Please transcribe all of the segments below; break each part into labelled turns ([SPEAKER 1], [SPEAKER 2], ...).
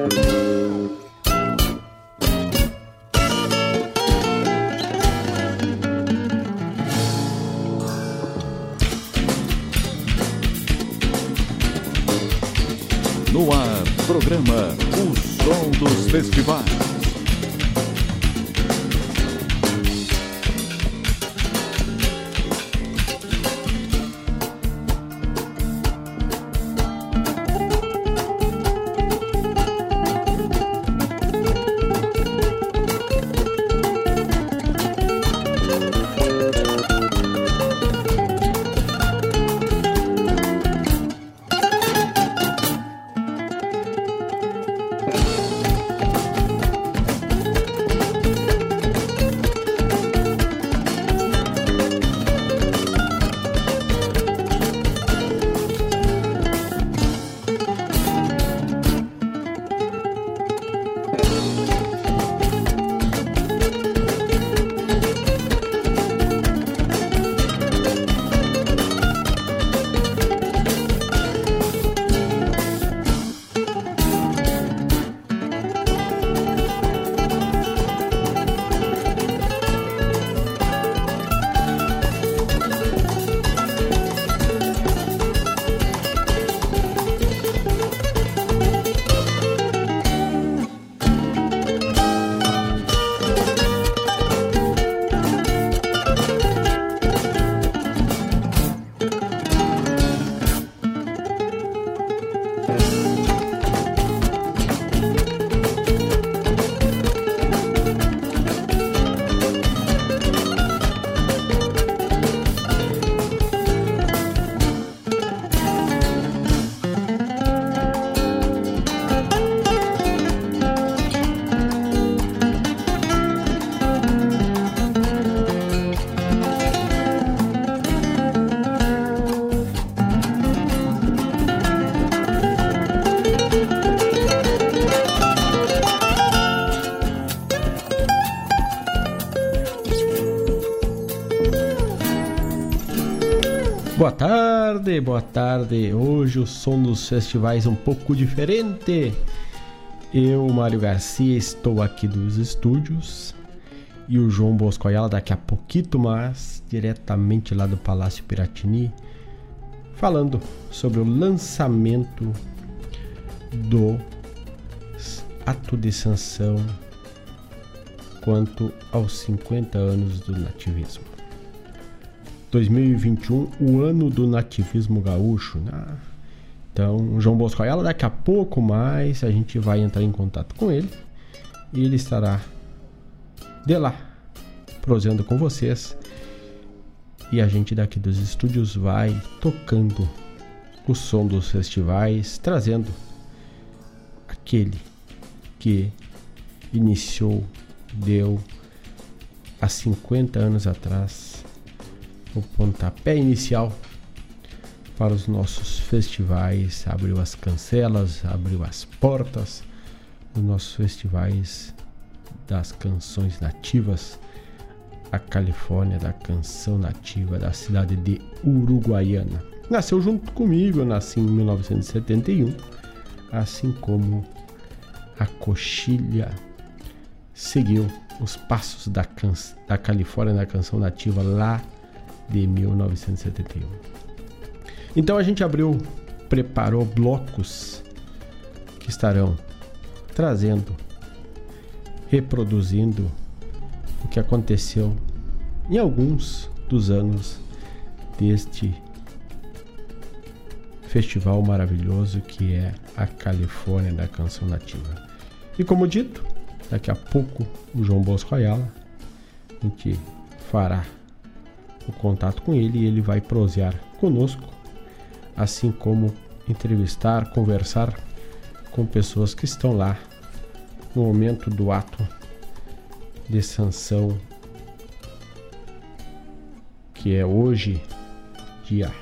[SPEAKER 1] No
[SPEAKER 2] tarde, boa tarde. Hoje o som dos festivais é um pouco diferente. Eu, Mário Garcia, estou aqui dos estúdios e o João Bosco Ayala daqui a pouquito mais, diretamente lá do Palácio Piratini, falando sobre o lançamento do ato de sanção quanto aos 50 anos do nativismo. 2021, o ano do nativismo gaúcho. Né? Então, João Bosco Ayala, daqui a pouco mais a gente vai entrar em contato com ele e ele estará de lá, prosendo com vocês. E a gente daqui dos estúdios vai tocando o som dos festivais, trazendo aquele que iniciou, deu há 50 anos atrás o pontapé inicial para os nossos festivais, abriu as cancelas, abriu as portas dos nossos festivais das canções nativas, a Califórnia da canção nativa da cidade de Uruguaiana. Nasceu junto comigo, eu nasci em 1971, assim como a coxilha seguiu os passos da, da Califórnia da canção nativa lá de 1971. Então a gente abriu, preparou blocos que estarão trazendo, reproduzindo o que aconteceu em alguns dos anos deste festival maravilhoso que é a Califórnia da Canção Nativa. E como dito, daqui a pouco o João Bosco Ayala a gente fará o contato com ele e ele vai prosear conosco, assim como entrevistar, conversar com pessoas que estão lá no momento do ato de sanção, que é hoje, dia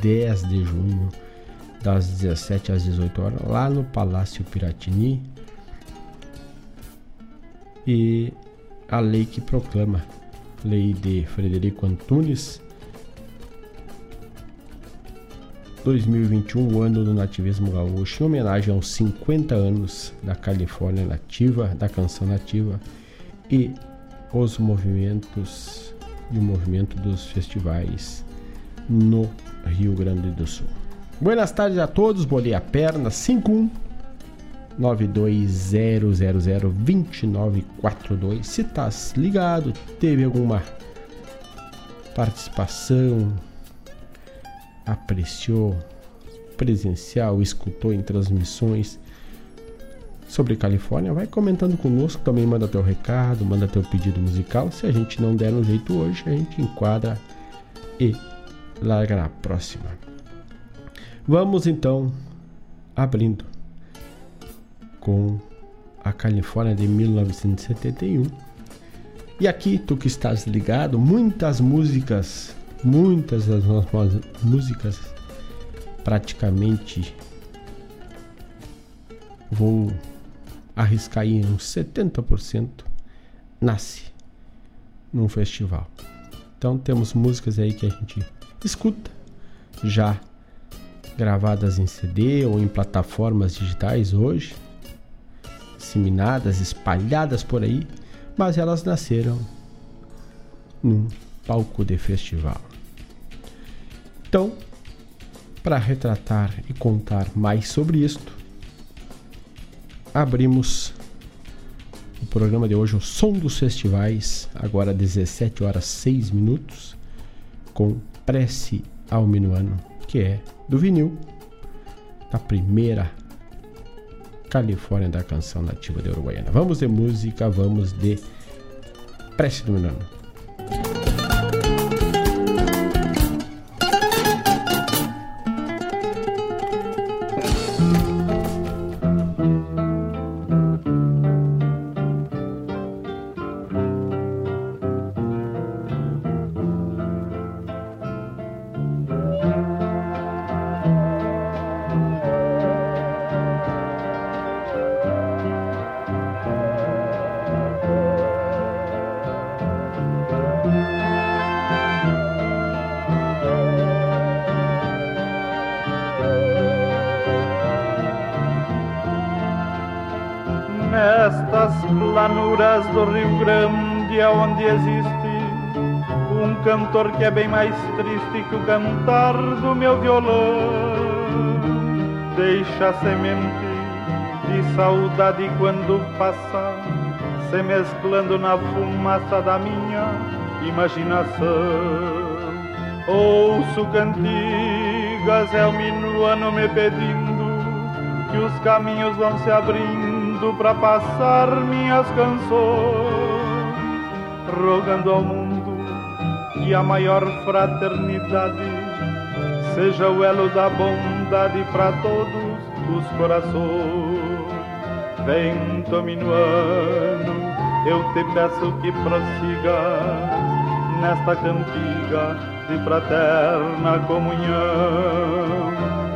[SPEAKER 2] 10 de junho, das 17 às 18 horas, lá no Palácio Piratini. E a lei que proclama lei de Frederico Antunes, 2021, o ano do nativismo gaúcho, em homenagem aos 50 anos da Califórnia nativa, da canção nativa e os movimentos e o movimento dos festivais no Rio Grande do Sul. Buenas tardes a todos, bolei a perna 51 920002942. Se tá ligado, teve alguma participação, apreciou, presencial, escutou em transmissões sobre Califórnia, vai comentando conosco, também manda teu recado, manda teu pedido musical. Se a gente não der no jeito hoje, a gente enquadra e larga na próxima. Vamos então abrindo com a Califórnia de 1971. E aqui, tu que estás ligado, muitas músicas, muitas das nossas músicas, praticamente vou arriscar aí uns 70% nasce num festival. Então temos músicas aí que a gente escuta já gravadas em CD ou em plataformas digitais hoje disseminadas, espalhadas por aí, mas elas nasceram num palco de festival. Então, para retratar e contar mais sobre isto, abrimos o programa de hoje, o Som dos Festivais, agora 17 horas 6 minutos, com Prece ao Minuano, que é do vinil, da primeira Califórnia da canção nativa de Uruguaiana. Vamos de música, vamos de Prece do Minuano.
[SPEAKER 3] cantor que é bem mais triste que o cantar do meu violão. Deixa semente de saudade quando passa, se mesclando na fumaça da minha imaginação. Ouço cantigas, é o minuano me pedindo que os caminhos vão se abrindo para passar minhas canções, rogando ao mundo e a maior fraternidade seja o elo da bondade para todos os corações. Vento minuano, eu te peço que prossigas nesta cantiga de fraterna comunhão.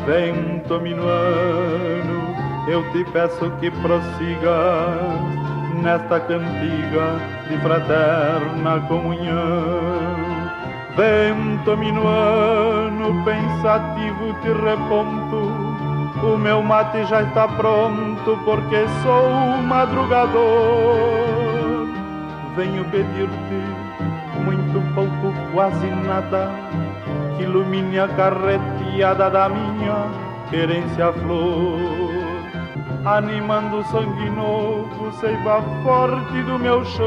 [SPEAKER 3] Vento minuano, eu te peço que prossigas nesta cantiga de fraterna comunhão. Vento minuano, pensativo te reponto, o meu mate já está pronto porque sou madrugador. Venho pedir-te muito pouco, quase nada, que ilumine a carreteada da minha querência flor. Animando o sangue novo, seiva forte do meu chão,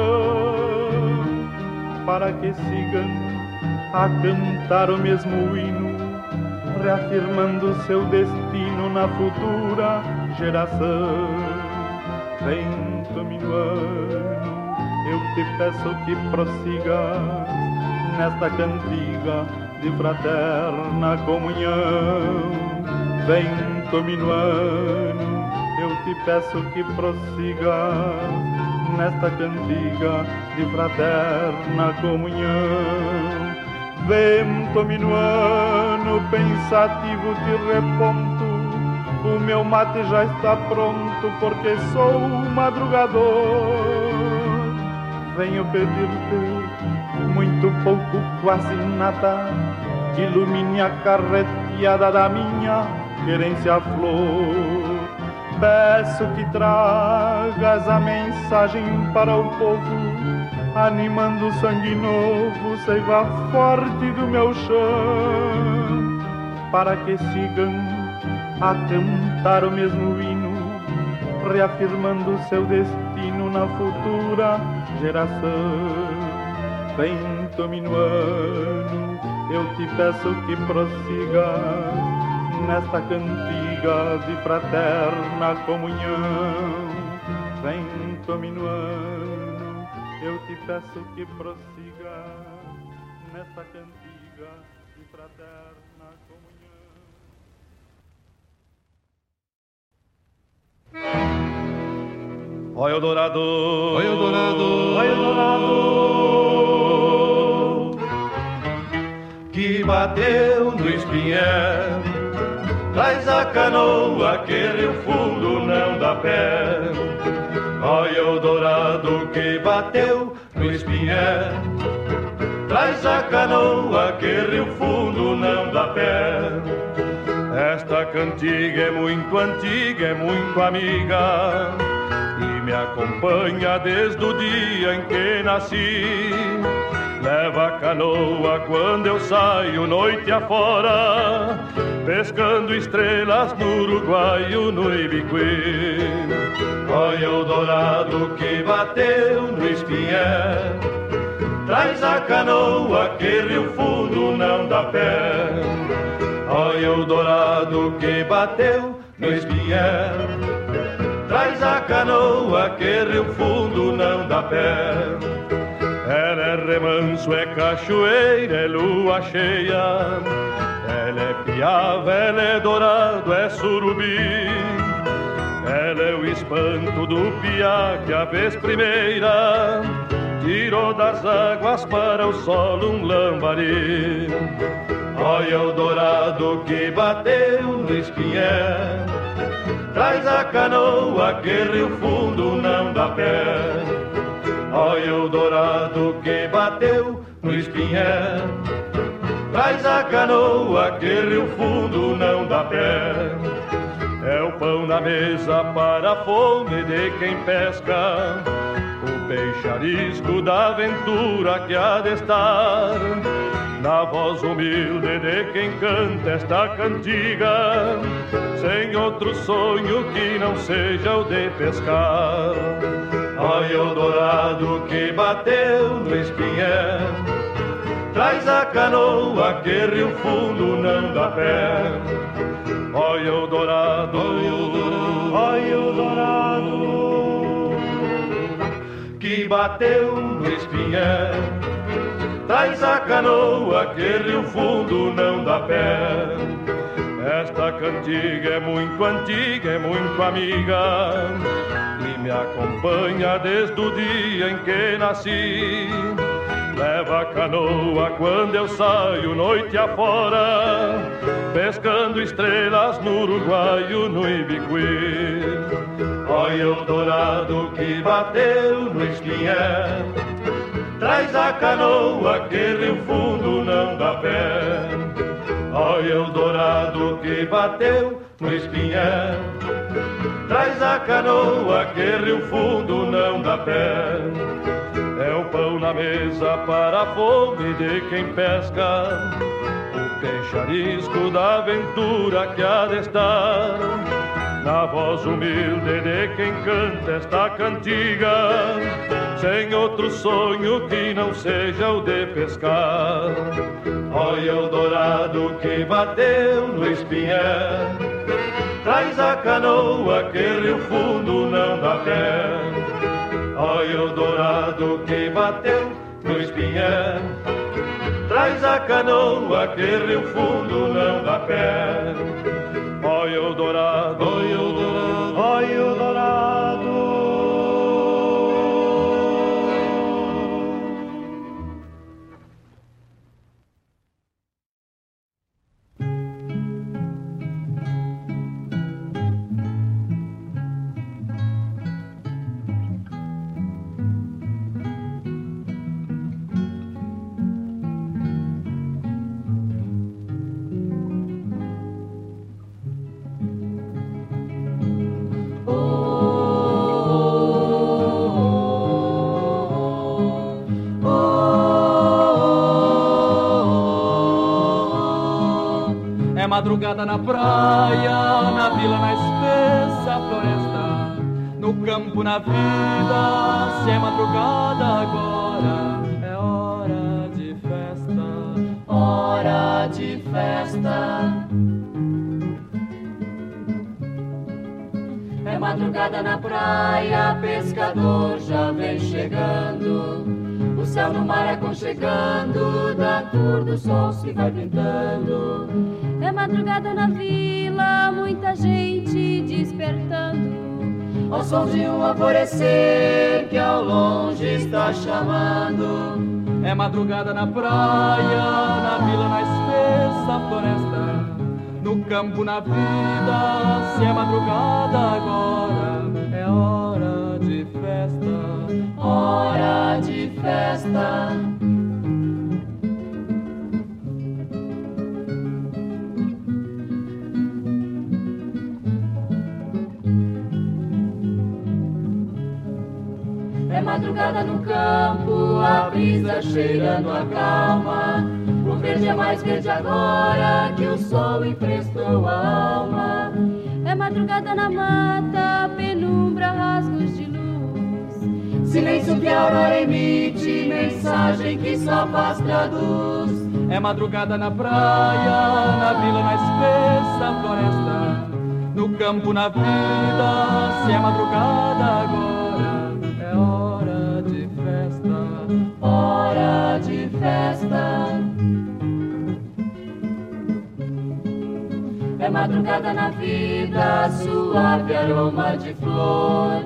[SPEAKER 3] para que sigam a cantar o mesmo hino, reafirmando seu destino na futura geração. Vento minuano, eu te peço que prossigas nesta cantiga de fraterna comunhão. Vento minuano, te peço que prossigas nesta cantiga de fraterna comunhão vento minuano pensativo te reponto o meu mate já está pronto porque sou madrugador venho pedir-te muito pouco quase nada que ilumine a carreteira
[SPEAKER 4] piada da minha querência flor. Peço que tragas a mensagem para o povo, animando o sangue novo, seiva forte do meu chão, para que sigam a cantar o mesmo hino, reafirmando seu destino na futura geração. Vento minuano, eu te peço que prossiga nesta cantiga de fraterna comunhão. Vento minuano, eu te peço que prossiga nesta cantiga de fraterna comunhão. Oi, Eldorado!
[SPEAKER 1] Oi, Eldorado!
[SPEAKER 4] Oi, Eldorado! Que bateu no espinhel Traz a canoa que rio fundo não dá pé. Olha o dourado que bateu no espinhé. Traz a canoa que rio fundo não dá pé. Esta cantiga é muito antiga, é muito amiga. E me acompanha desde o dia em que nasci Leva a canoa quando eu saio noite afora, pescando estrelas no Uruguaio, no Ibiqui. Olha o dourado que bateu no espinhé, traz a canoa que rio fundo não dá pé. Olha o dourado que bateu no espinhé, traz a canoa que rio fundo não dá pé. Ela é remanso, é cachoeira, é lua cheia. Ela é piava, ela é dourado, é surubi. Ela é o espanto do piá que a vez primeira tirou das águas para o solo um lambari. Olha o dourado que bateu no espinhé. Traz a canoa que rio fundo não dá pé. Olha o dourado que bateu no espinhé. Traz a canoa que rio fundo não dá pé. É o pão na mesa para a fome de quem pesca. O peixe arisco da aventura que há de estar Na voz humilde de quem canta esta cantiga. Sem outro sonho que não seja o de pescar Olha o dourado que bateu no espinhé Traz a canoa que rio fundo não dá pé. Olha o dourado, olha o dourado Que bateu no espinhé Traz a canoa que rio fundo não dá pé. Esta cantiga é muito antiga, é muito amiga me acompanha desde o dia em que nasci. Leva a canoa quando eu saio noite afora, pescando estrelas no Uruguaio, no Ibiqui. Olha o dourado que bateu no espinhé, traz a canoa que rio fundo não dá pé. Olha o dourado que bateu no espinhé, Traz a canoa que rio fundo não dá pé. É o pão na mesa para a fome de quem pesca. O peixe arisco da aventura que há de estar. Na voz humilde de quem canta esta cantiga. Sem outro sonho que não seja o de pescar. Olha o dourado que bateu no espinhel Traz a canoa que rio fundo não dá pé Olha o dourado que bateu no espinhé Traz a canoa que rio fundo não dá pé Olha o dourado, olha o
[SPEAKER 5] madrugada na praia, na vila, na espessa floresta, no campo, na vida, se é madrugada agora, é hora de festa, hora de festa. É madrugada na praia, pescador já vem chegando céu no mar aconchegando, da cor do sol se vai pintando.
[SPEAKER 6] É madrugada na vila, muita gente despertando.
[SPEAKER 5] Ao som de um alvorecer que ao longe está chamando. É madrugada na praia, na vila, na espessa floresta. No campo, na vida, se é madrugada agora, é hora de festa, hora de festa. Madrugada no campo, a brisa cheirando a calma. O verde é mais verde agora que o sol emprestou a alma.
[SPEAKER 6] É madrugada na mata, penumbra, rasgos de luz.
[SPEAKER 5] Silêncio que a aurora emite, mensagem que só paz traduz. É madrugada na praia, na vila, na espessa floresta. No campo, na vida, se é madrugada agora, É madrugada na vida, suave aroma de flor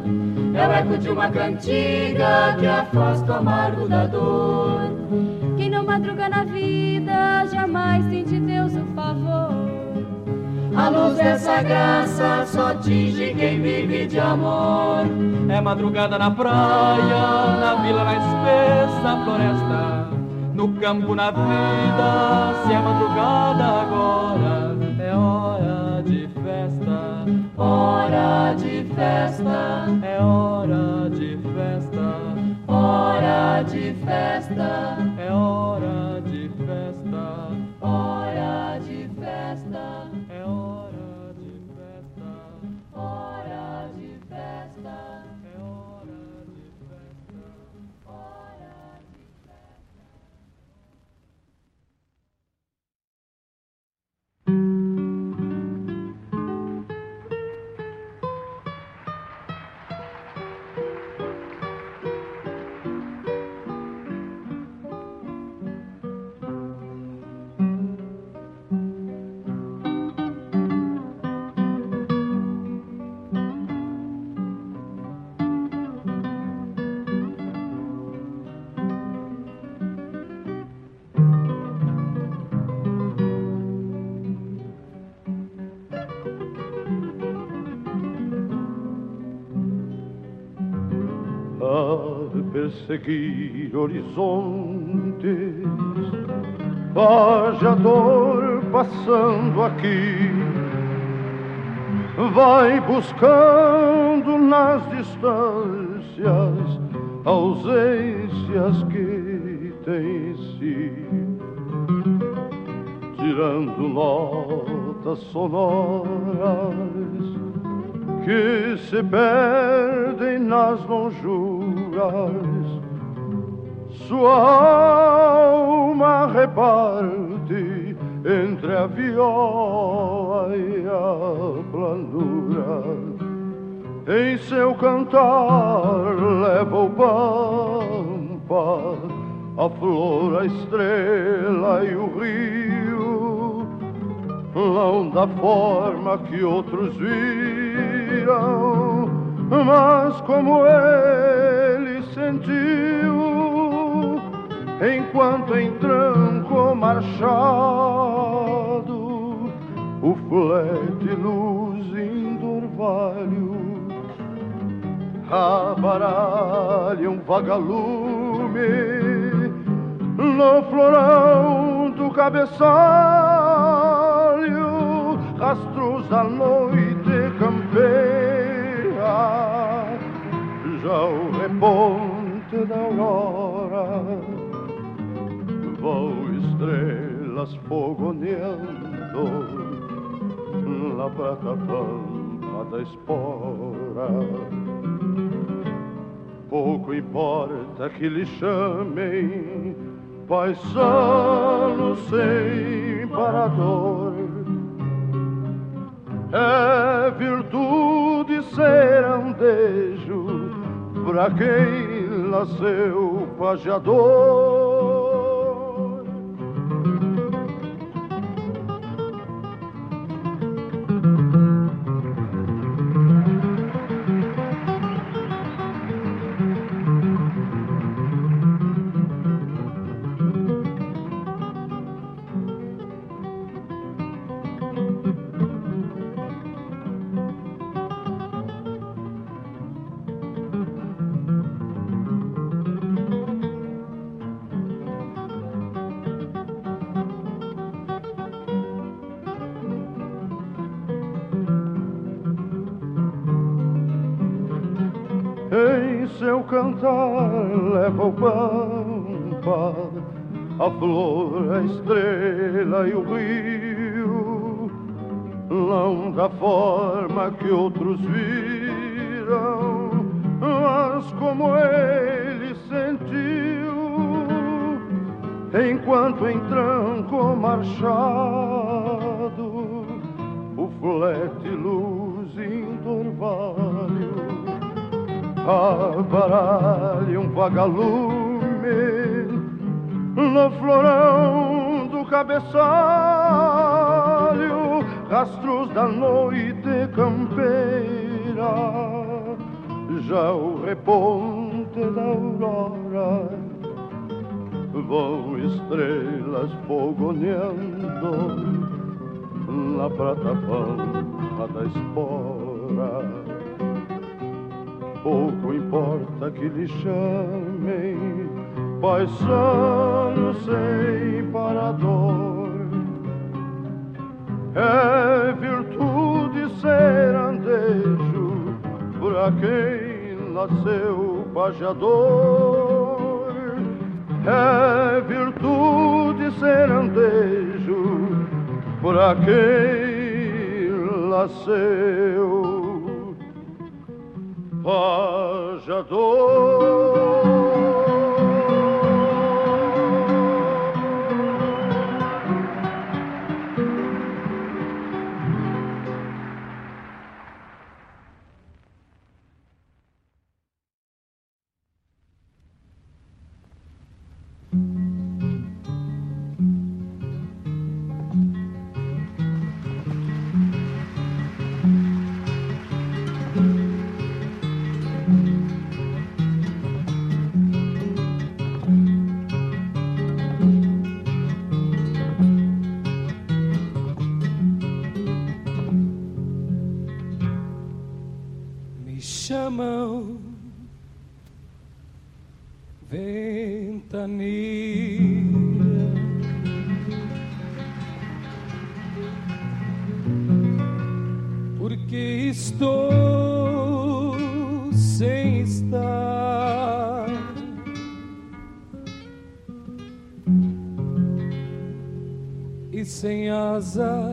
[SPEAKER 5] é o eco de uma cantiga que afasta o amargo da dor.
[SPEAKER 6] Quem não madruga na vida jamais tem de Deus o favor.
[SPEAKER 5] A luz dessa graça só atinge quem vive de amor. É madrugada na praia, na vila, na espessa floresta. No campo, na vida, se é madrugada agora, hora de festa, é hora de festa, hora de festa, é hora
[SPEAKER 7] perseguir horizontes, pajador passando aqui, vai buscando nas distâncias ausências que tem em si, tirando notas sonoras que se perdem nas lonjuras. Sua alma reparte entre a viola e a planura. Em seu cantar leva o pampa, a flor, a estrela e o rio não da forma que outros viram, mas como ele sentiu, enquanto em tranco marchado, o flete luzindo orvalho, abaralha um vagalume no florão do cabeçalho, rastros da noite campeia, já o reponte da aurora, vão estrelas fogoneando la prata pampa da espora. Pouco importa que lhe chamem paisano sem parador. É virtude ser andejo para quem nasceu pajeador. Rio, não da forma que outros viram, mas como ele sentiu, enquanto em tranco marchado, rastros da noite campeira, já o reponte da aurora, vão estrelas fogoneando na prata pampa da espora pouco importa que lhe chamem paisano sem parador. É para quem nasceu pajador. É virtude ser andejo para quem nasceu pajador.
[SPEAKER 8] sem asas.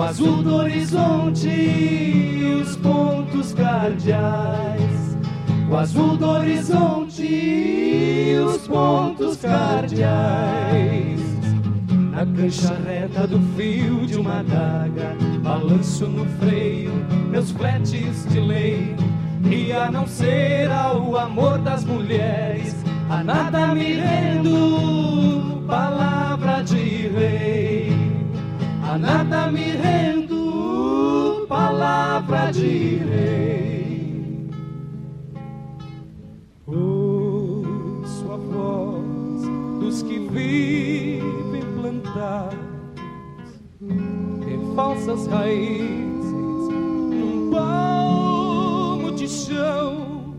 [SPEAKER 8] o azul do
[SPEAKER 9] horizonte
[SPEAKER 8] e os pontos
[SPEAKER 9] cardeais. O
[SPEAKER 8] azul do horizonte e os pontos cardeais. Na cancha reta do fio de uma
[SPEAKER 9] adaga,
[SPEAKER 8] balanço no freio, meus fletes de lei. E a não ser ao amor das mulheres, a nada me rendo, palavra de rei a nada me rendo, palavra de rei. Ouço a voz dos que vivem plantados em falsas raízes, num palmo de chão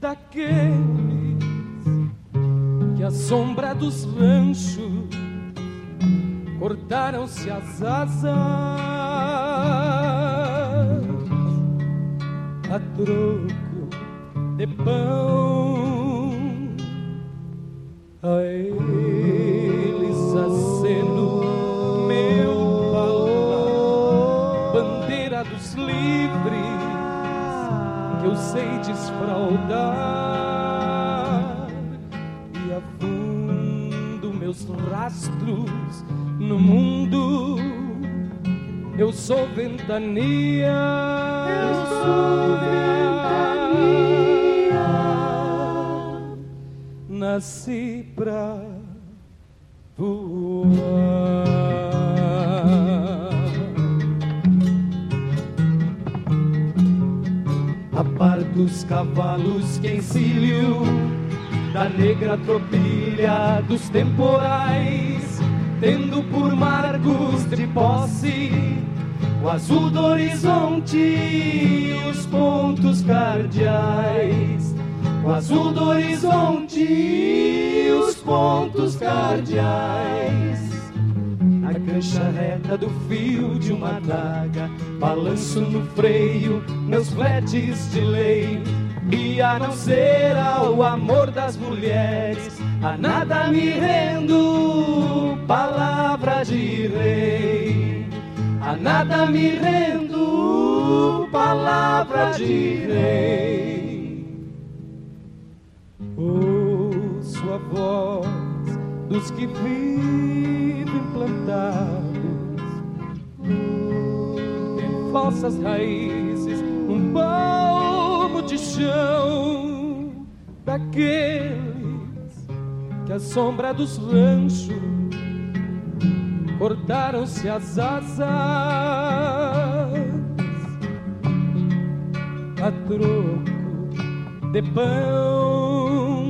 [SPEAKER 8] daqueles que a sombra dos ranchos cortaram-se as asas a troco de pão. A eles aceno meu palmar, bandeira dos livres que eu sei desfraudar e afundo meus rastros no mundo. Eu sou ventania.
[SPEAKER 10] Eu sou ventania.
[SPEAKER 8] Nasci pra voar. A par dos cavalos que encilho da negra tropilha dos temporais tendo por marcos de posse o azul do horizonte e os pontos cardeais. O azul do horizonte e os pontos cardeais. Na cancha reta do fio de uma adaga, balanço no freio, meus fletes de lei. E a não ser ao amor das mulheres, a nada me rendo, palavra de rei. A nada me rendo, palavra de rei. Ouço a voz dos que vivem plantados em falsas raízes, um palmo de chão daqueles que a sombra dos ranchos cortaram-se as asas a troco de pão.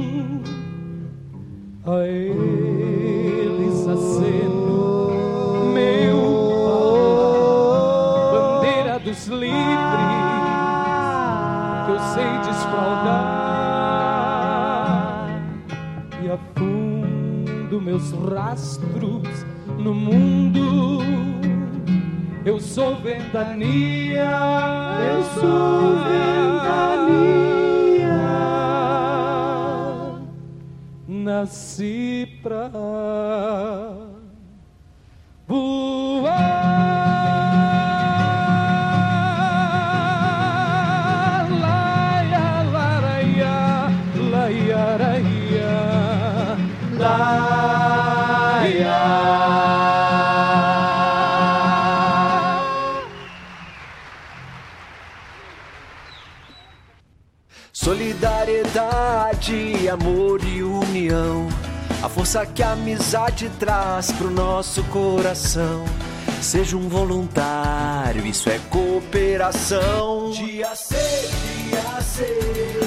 [SPEAKER 8] A eles aceno no mundo. Eu sou ventania, eu sou ventania. Nasci pra
[SPEAKER 11] Solidariedade, amor e união. A força que a amizade traz pro nosso coração. Seja um voluntário, isso é cooperação.
[SPEAKER 8] Dia C, dia C,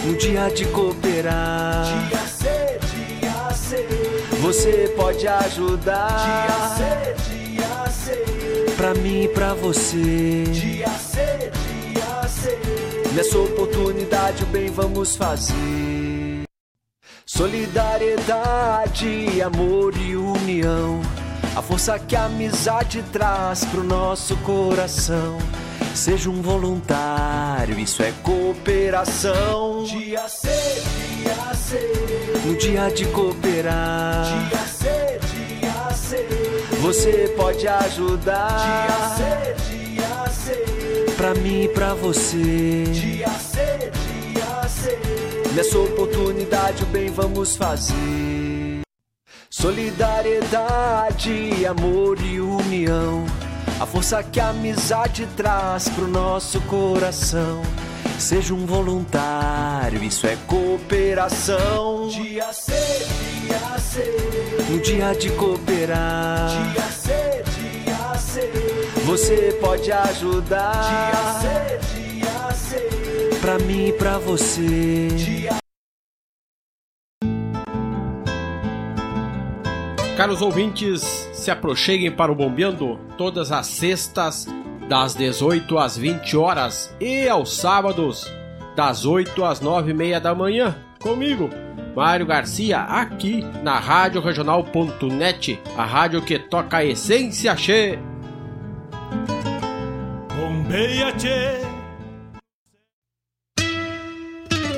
[SPEAKER 11] Um dia de cooperar.
[SPEAKER 8] dia C, dia C.
[SPEAKER 11] Você pode ajudar.
[SPEAKER 8] Dia C, dia C,
[SPEAKER 11] Pra mim e pra você.
[SPEAKER 8] dia C, dia C.
[SPEAKER 11] Nessa oportunidade, o bem vamos fazer. Solidariedade, amor e união. A força que a amizade traz pro nosso coração. Seja um voluntário, isso é cooperação.
[SPEAKER 8] Dia C, dia C,
[SPEAKER 11] Um dia de cooperar.
[SPEAKER 8] dia C, dia C.
[SPEAKER 11] Você pode ajudar.
[SPEAKER 8] Dia C, dia C,
[SPEAKER 11] Pra mim e pra você.
[SPEAKER 8] dia C, dia C.
[SPEAKER 11] Nessa oportunidade, o bem vamos fazer. Solidariedade, amor e união. A força que a amizade traz pro nosso coração. Seja um voluntário, isso é cooperação.
[SPEAKER 8] Dia C, dia C,
[SPEAKER 11] Um dia de cooperar.
[SPEAKER 8] dia.
[SPEAKER 12] Você pode ajudar. Dia C, dia C. Pra mim e pra você. Dia...
[SPEAKER 2] Caros ouvintes, se aproxeguem para o Bombeando todas as sextas, das 18 às 20 horas e aos sábados, das 8 às 9 e meia da manhã, comigo, Mário Garcia, aqui na Rádio Regional.net, a rádio que toca a essência che.
[SPEAKER 1] Bombeia che.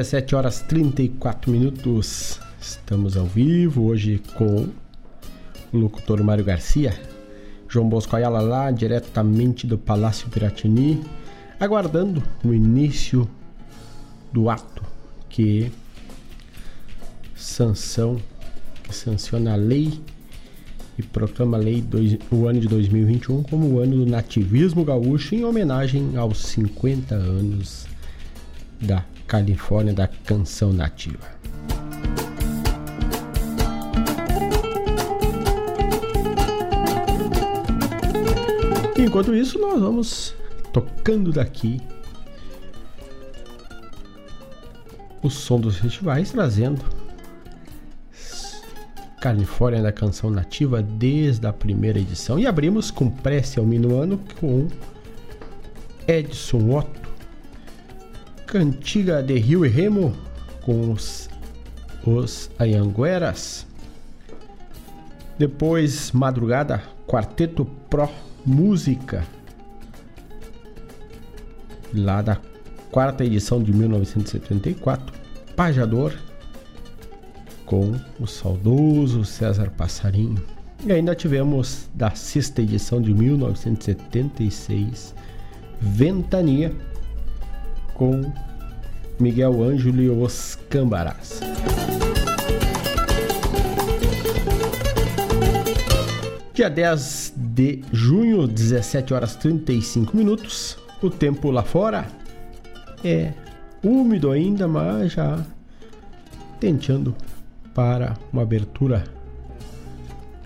[SPEAKER 2] 17 horas 34 minutos. Estamos ao vivo hoje com o locutor Mário Garcia, João Bosco Ayala lá, diretamente do Palácio Piratini, aguardando o início do ato que sanção que sanciona a lei e proclama a lei dois, o ano de 2021 como o ano do nativismo gaúcho em homenagem aos 50 anos da Califórnia da canção nativa. Enquanto isso, nós vamos tocando daqui o som dos festivais, trazendo Califórnia da Canção Nativa desde a primeira edição. E abrimos com Prece ao Minuano com Edson Otto. Cantiga de Rio e Remo com os, os Anhangueras. Depois, Madrugada, Quarteto Pro Música. Lá da quarta edição de 1974. Pajador com o saudoso César Passarinho. E ainda tivemos da sexta edição de 1976, Ventania, com Miguel Ângelo e os Cambarás. Dia 10 de junho, 17 horas 35 minutos. O tempo lá fora é úmido ainda, mas já tentando para uma abertura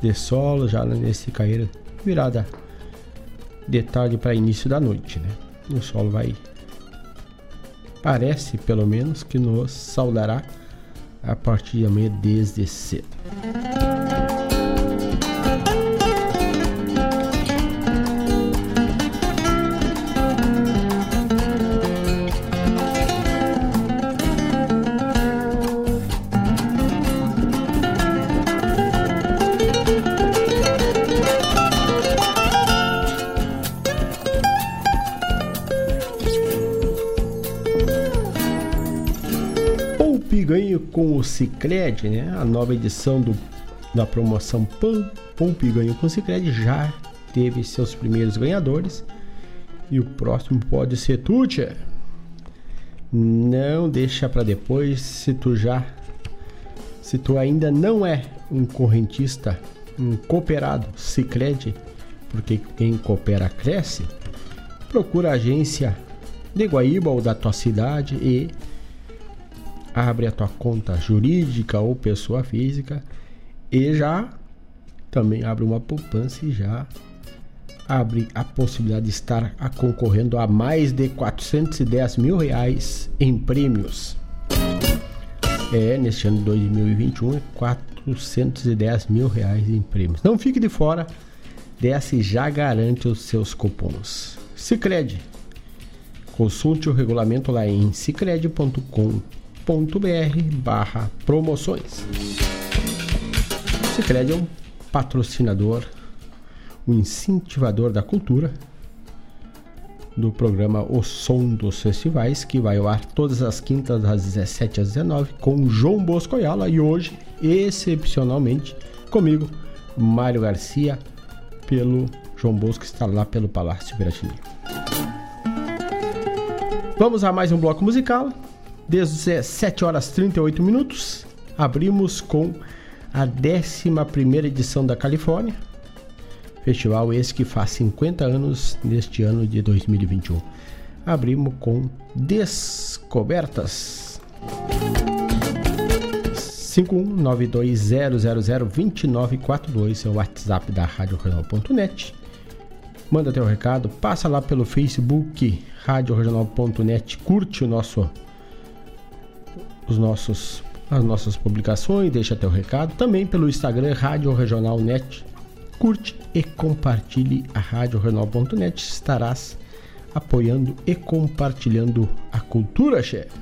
[SPEAKER 2] de solo já nesse cair virada de tarde para início da noite, né? O sol vai parece pelo menos que nos saudará a partir de amanhã desde cedo. Com o Cicred, né? A nova edição do, da promoção Pão, Pompe Ganho com o Cicred já teve seus primeiros ganhadores. E o próximo pode ser tu. Não deixa para depois se tu já se tu ainda não é um correntista, um cooperado Cicred, porque quem coopera cresce, procura a agência de Guaíba ou da tua cidade e abre a tua conta jurídica ou pessoa física e já também abre uma poupança e já abre a possibilidade de estar concorrendo a mais de 410 mil reais em prêmios. É, neste ano de 2021, 410 mil reais em prêmios. Não fique de fora dessa e já garante os seus cupons. Cicred. Consulte o regulamento lá em cicred.com.br combr barra promoções. Sicredi é um patrocinador, um incentivador da cultura do programa O Som dos Festivais, que vai ao ar todas as quintas das 17 às 19 com João Bosco Ayala e hoje, excepcionalmente, comigo, Mário Garcia, pelo João Bosco, que está lá pelo Palácio Piratini. Vamos a mais um bloco musical. 17 horas 38 minutos. Abrimos com a 11 edição da Califórnia. Festival esse que faz 50 anos neste ano de 2021. Abrimos com Descobertas. 51920002942 é o WhatsApp da RádioRegional.net. Manda teu recado, passa lá pelo Facebook RádioRegional.net, curte o nosso os nossos, as nossas publicações, deixa teu recado. Também pelo Instagram Rádio Regional Net. Curte e compartilhe a Rádio Regional.net. Estarás apoiando e compartilhando a cultura, chefe.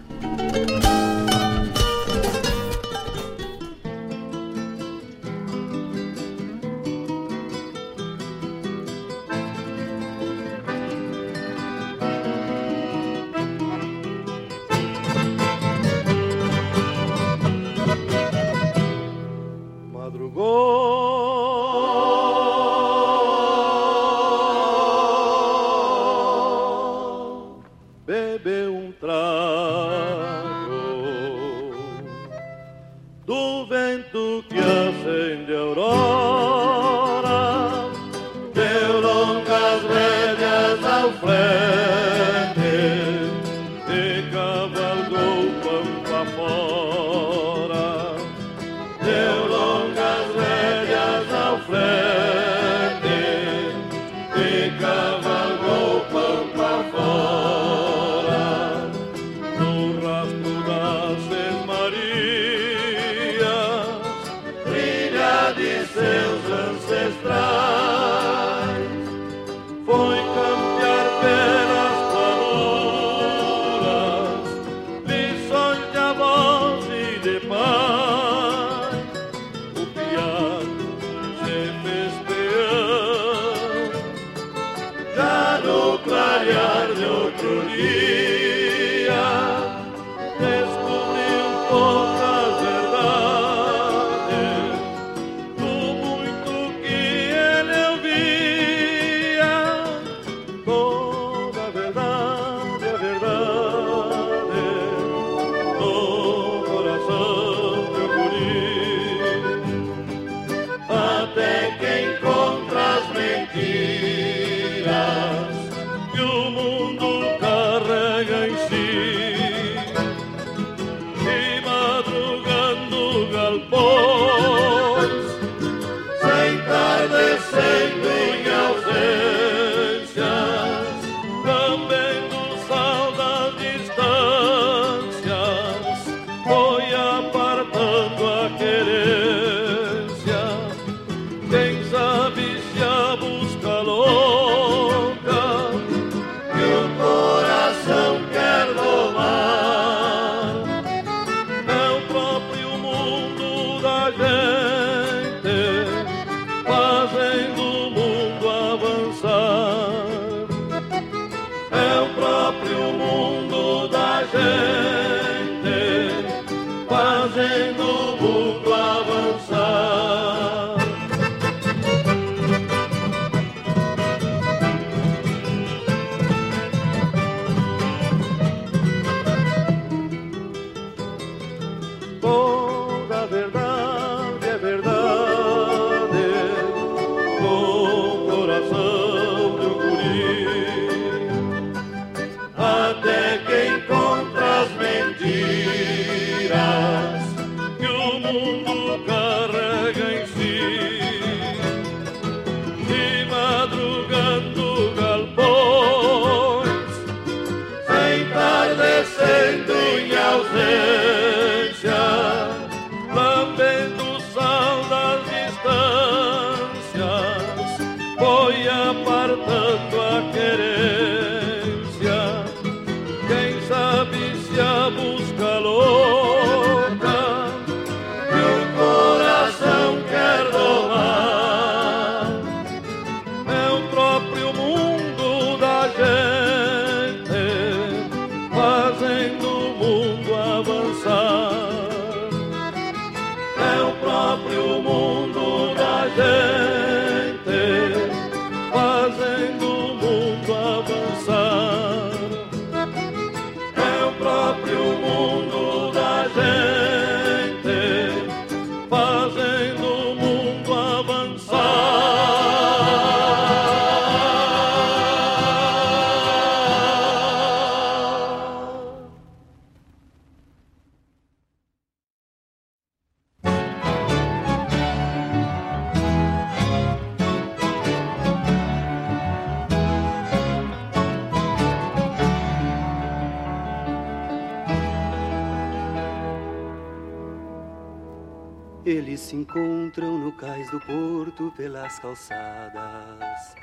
[SPEAKER 13] Calçadas,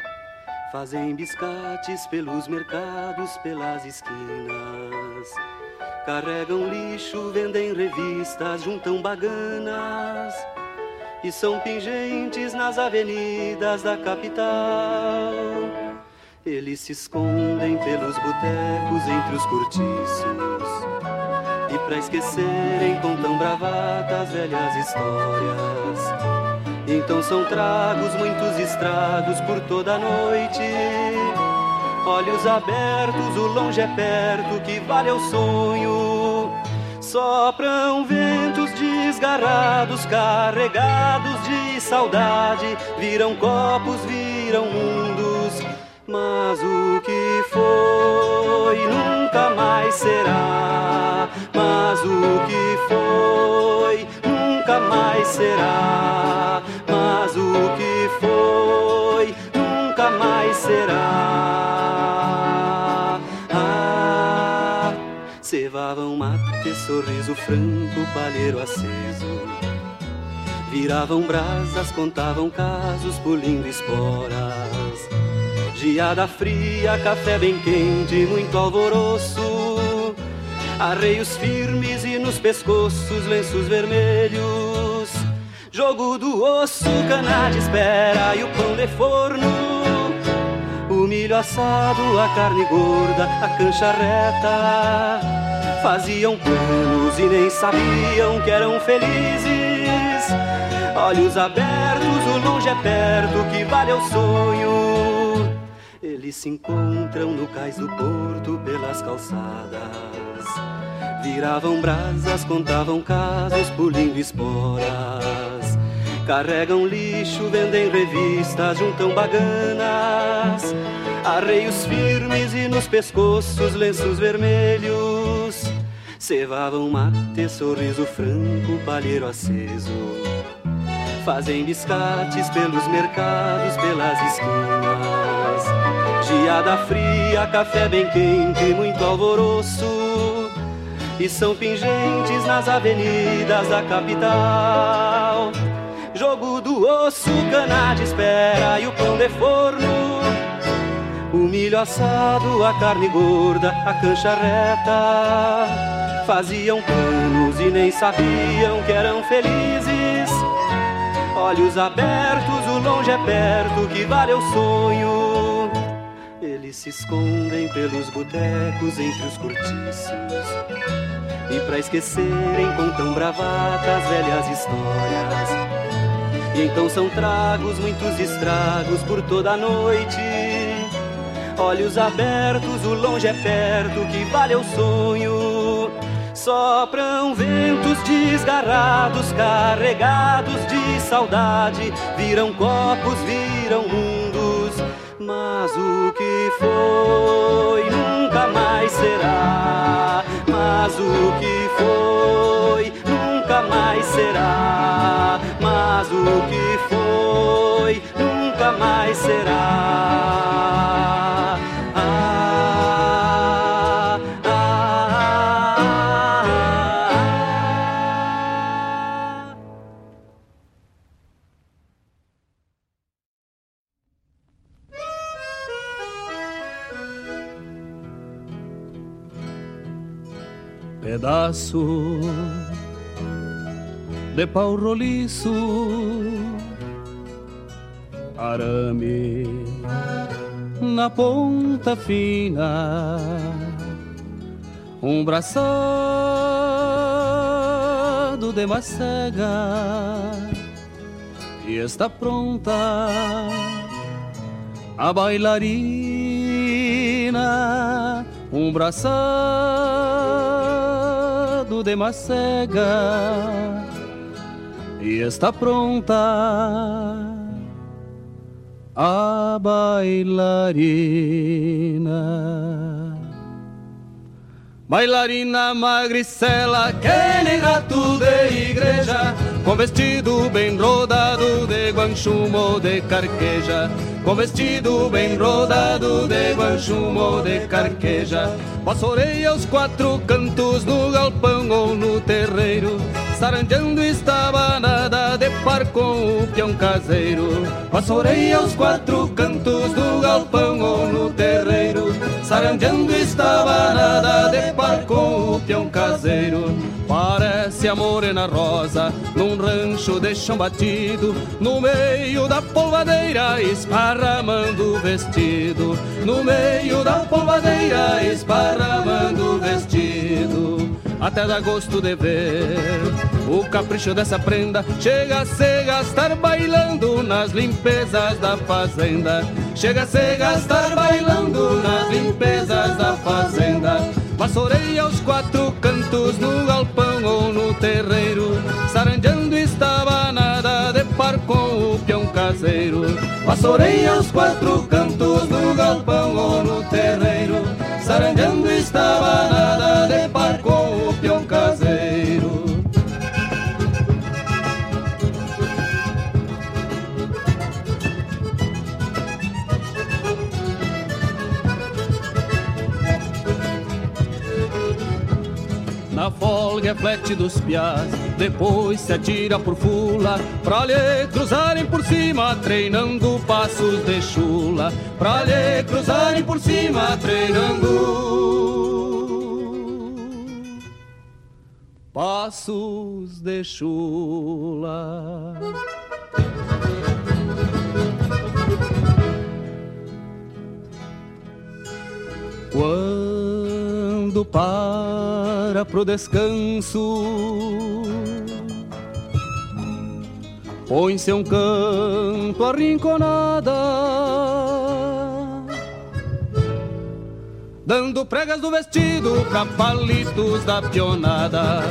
[SPEAKER 13] fazem biscates pelos mercados, pelas esquinas, carregam lixo, vendem revistas, juntam baganas. E são pingentes nas avenidas da capital. Eles se escondem pelos botecos entre os cortiços. E para esquecerem contam bravatas velhas histórias então são tragos muitos estrados por toda a noite. Olhos abertos, o longe é perto, que vale o sonho. Sopram ventos desgarrados, carregados de saudade. Viram copos, viram mundos, mas o que foi nunca mais será. Mas o que foi mais será. Mas o que foi nunca mais será. Ah, cevavam mate, sorriso franco, palheiro aceso. Viravam brasas, contavam casos, pulindo esporas. Geada fria, café bem quente, muito alvoroço. Arreios firmes e nos pescoços lenços vermelhos Jogo do osso, cana de espera e o pão de forno. O milho assado, a carne gorda, a cancha reta. Faziam planos e nem sabiam que eram felizes. Olhos abertos, o longe é perto, que vale o sonho. Eles se encontram no cais do porto pelas calçadas. Viravam brasas, contavam casos, pulindo esporas. Carregam lixo, vendem revistas, juntam baganas. Arreios firmes e nos pescoços lenços vermelhos. Cevavam mate, sorriso franco, palheiro aceso. Fazem biscates pelos mercados, pelas esquinas. Geada fria, café bem quente, muito alvoroço. E são pingentes nas avenidas da capital jogo do osso, cana de espera e o pão de forno. O milho assado, a carne gorda, a cancha reta. Faziam planos e nem sabiam que eram felizes. Olhos abertos, o longe é perto, que vale o sonho. Eles se escondem pelos botecos entre os cortiços. E pra esquecerem contam bravatas, velhas histórias então são tragos, muitos estragos por toda a noite. Olhos abertos, o longe é perto, que vale o sonho. Sopram ventos desgarrados, carregados de saudade. Viram copos, viram mundos, mas o que foi nunca mais será. Mas o que foi nunca mais será mas o que foi nunca mais será. Ah, ah, ah,
[SPEAKER 8] Pedaço de pau roliço, arame na ponta fina, um braçado de macega. E está pronta a bailarina, um braçado de macega e está pronta a bailarina. Bailarina magricela, que nem rato de igreja, com vestido bem rodado de guanchumo de carqueja, com vestido bem rodado de guanchumo de carqueja. Passorei aos quatro cantos no galpão ou no terreiro, saranjando estabanada de par com o peão caseiro. Passorei aos quatro cantos do galpão ou no terreiro, saranjando estabanada de par com o peão caseiro. Parece a morena rosa num rancho de chão batido, no meio da polvadeira esparramando o vestido, no meio da polvadeira esparramando o vestido. Até dá gosto de ver o capricho dessa prenda chega a se gastar bailando nas limpezas da fazenda. Chega a se gastar bailando nas limpezas da fazenda. Vassourei aos quatro cantos no galpão ou no terreiro, saranjando estava nada de par com o peão caseiro. Vassourei aos quatro cantos no galpão ou no terreiro, saranjando estava nada Na folga é flete dos piás, depois se atira por fula, pra lhe cruzarem por cima, treinando passos de chula, pra lhe cruzarem por cima, treinando. Passos de chula. Quando pro descanso, põe-se um canto arrinconada Dando pregas do vestido pra palitos da pionada.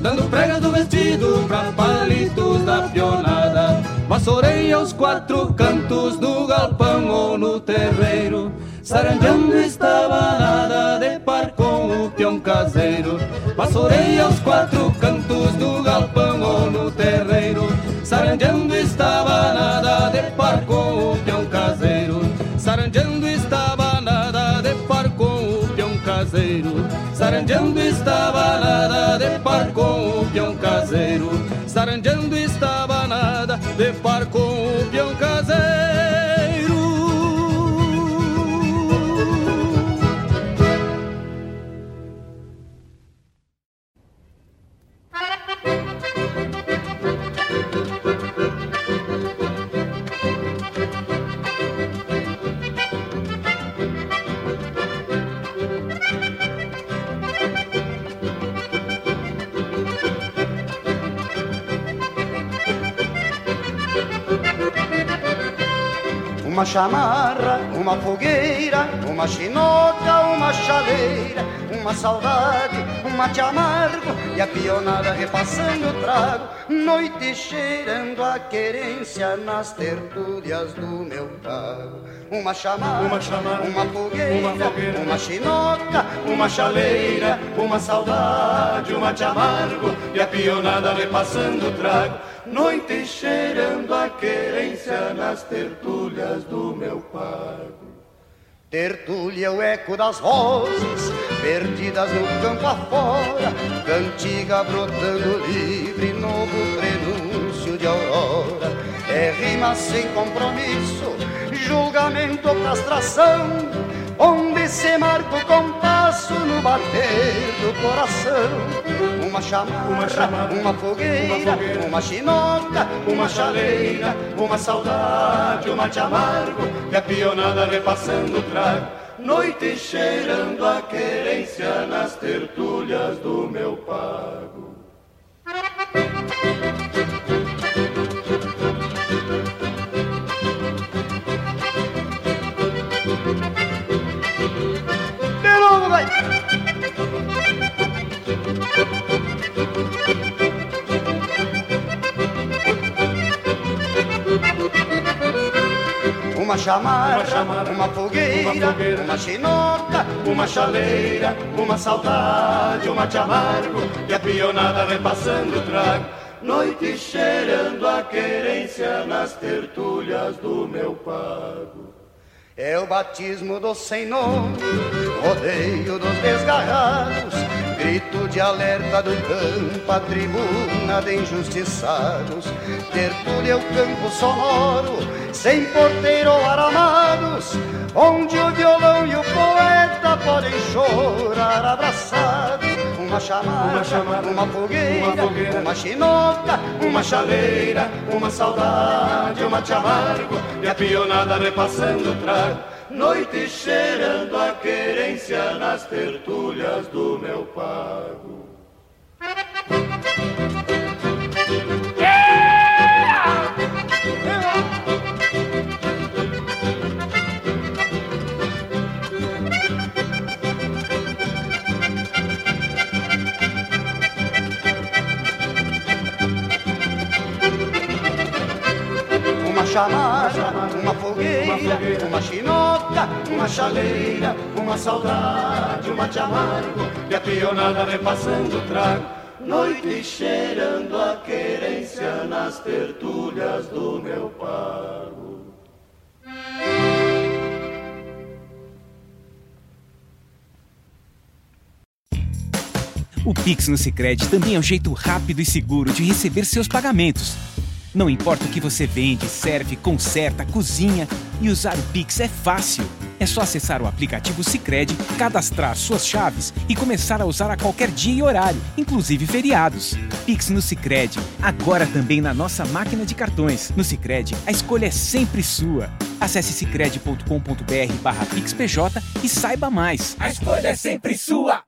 [SPEAKER 8] Dando pregas do vestido pra palitos da pionada. Vassourei aos quatro cantos do galpão ou no terreiro Saranjando estava nada de par com o peão caseiro Vassourei aos quatro cantos do galpão ou no terreiro. Saranjando estava nada de par com o peão caseiro Saranjando estava nada de par com o peão caseiro Saranjando estava nada de par com o peão caseiro Saranjando estava nada de par com o peão caseiro
[SPEAKER 14] Uma chamarra, uma fogueira, uma chinoca, uma chaleira, uma saudade, um mate amargo e a pionada repassando o trago, noite cheirando a querência nas tertúlias do meu pago. Uma chamarra,
[SPEAKER 4] Uma chamarra,
[SPEAKER 14] uma fogueira,
[SPEAKER 4] uma fogueira,
[SPEAKER 14] uma chinoca,
[SPEAKER 4] Uma chaleira, uma saudade, um mate amargo E a pionada repassando o trago. Noite cheirando a querência nas tertúlias do meu pago
[SPEAKER 14] Tertúlia, o eco das vozes perdidas no campo afora, cantiga brotando livre, novo prenúncio de aurora. É rima sem compromisso, julgamento ou castração, onde se marca o compasso no bater do coração. Uma chamarra,
[SPEAKER 4] Uma chamarra,
[SPEAKER 14] uma fogueira,
[SPEAKER 4] uma fogueira,
[SPEAKER 14] uma chinoca,
[SPEAKER 4] Uma chaleira, uma saudade, um mate amargo E a pionada repassando o trago Noite cheirando a querência nas tertúlias do meu pago
[SPEAKER 14] De! Uma chamarra,
[SPEAKER 4] Uma chamarra,
[SPEAKER 14] uma fogueira,
[SPEAKER 4] uma fogueira,
[SPEAKER 14] uma chinoca,
[SPEAKER 4] Uma chaleira, uma saudade, um mate amargo E a pionada repassando o trago Noite cheirando a querência nas tertúlias do meu pago
[SPEAKER 14] É o batismo do nome, rodeio dos desgarrados, grito de alerta do campo, a tribuna de injustiçados, tertúlia é o campo sonoro, sem porteiro ou aramados, onde o violão e o poeta podem chorar abraçados. Uma chamarra,
[SPEAKER 4] Uma chamarra,
[SPEAKER 14] uma fogueira,
[SPEAKER 4] uma fogueira,
[SPEAKER 14] uma chinoca,
[SPEAKER 4] Uma chaleira, uma saudade, um mate amargo E a pionada repassando o trago. Noite cheirando a querência nas tertúlias do meu pago
[SPEAKER 14] Uma chamarra, uma fogueira, uma chinoca,
[SPEAKER 4] Uma chaleira, uma saudade, um mate amargo E a pionada repassando o trago Noite cheirando a querência nas tertúlias do meu pago
[SPEAKER 15] O Pix no Sicredi também é um jeito rápido e seguro de receber seus pagamentos. Não importa o que você vende, serve, conserta, cozinha e usar o Pix é fácil. É só acessar o aplicativo Sicredi, cadastrar suas chaves e começar a usar a qualquer dia e horário, inclusive feriados. Pix no Sicredi, agora também na nossa máquina de cartões. No Sicredi, a escolha é sempre sua. Acesse sicredi.com.br/pixpj e saiba mais.
[SPEAKER 16] A escolha é sempre sua.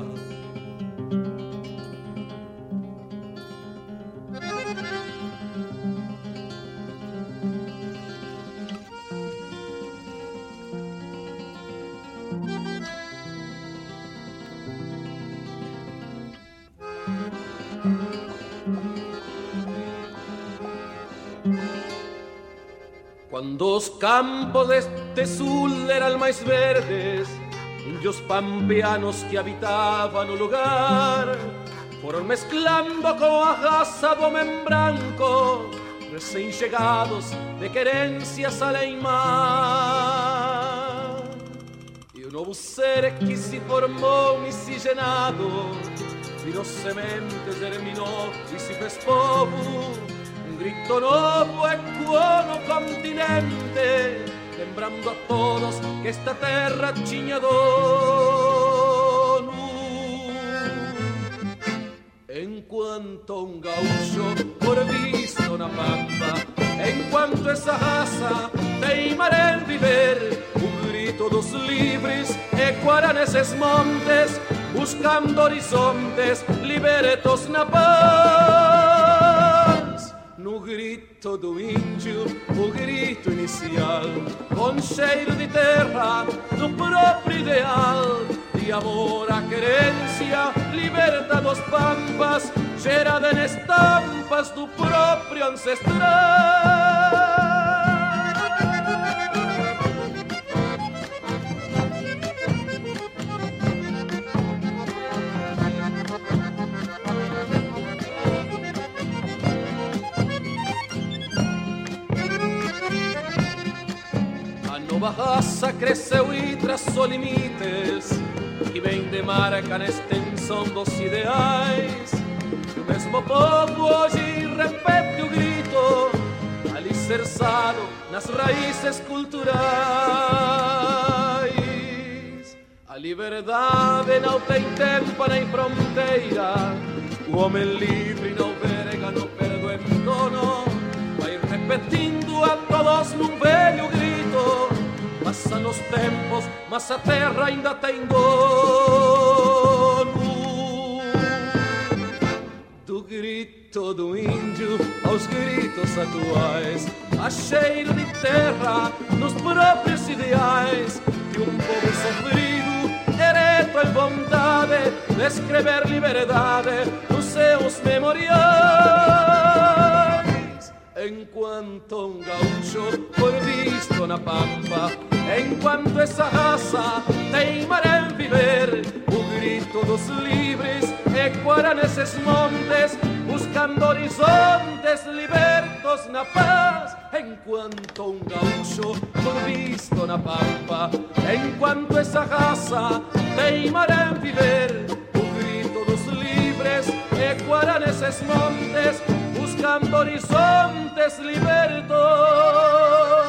[SPEAKER 17] Los campos de este sul eran más verdes, indios pampeanos que habitaban un lugar, fueron mezclando con agasado en branco, recién llegados de querencias a la mar. Y un nuevo ser que se formó miscigenado, vino semente, germinó y se fez un grito nuevo ecuó no continente, lembrando a todos que esta terra tinha dono. Enquanto un gaúcho por visto na pampa, enquanto essa raça teimar em viver, o grito dos livres ecoará nesses montes, buscando horizontes libertos na paz. No grito do índio, o grito inicial, com cheiro de terra, do próprio ideal, de amor à querência, liberta dos pampas, gerada em estampas do próprio ancestral. Nova raça cresceu e traçou limites que vem de marca na extensão dos ideais. E o mesmo povo hoje repete o grito, alicerçado nas raízes culturais. A liberdade não tem tempo nem fronteira, o homem livre não verga, não perde o entorno. Vai repetindo a todos num velho grito, Passam os tempos, mas a terra ainda tem dono. Do grito do índio aos gritos atuais, a cheiro de terra nos próprios ideais de um povo sofrido, ereto em vontade de escrever liberdade nos seus memoriais. Enquanto um gaúcho por visto na pampa, enquanto essa raça teimar em viver, o grito dos livres ecoará nesses montes, buscando horizontes libertos na paz. Enquanto um gaúcho por visto na pampa, enquanto essa raça teimar em viver, o grito dos livres ecoará nesses montes, buscando horizontes libertos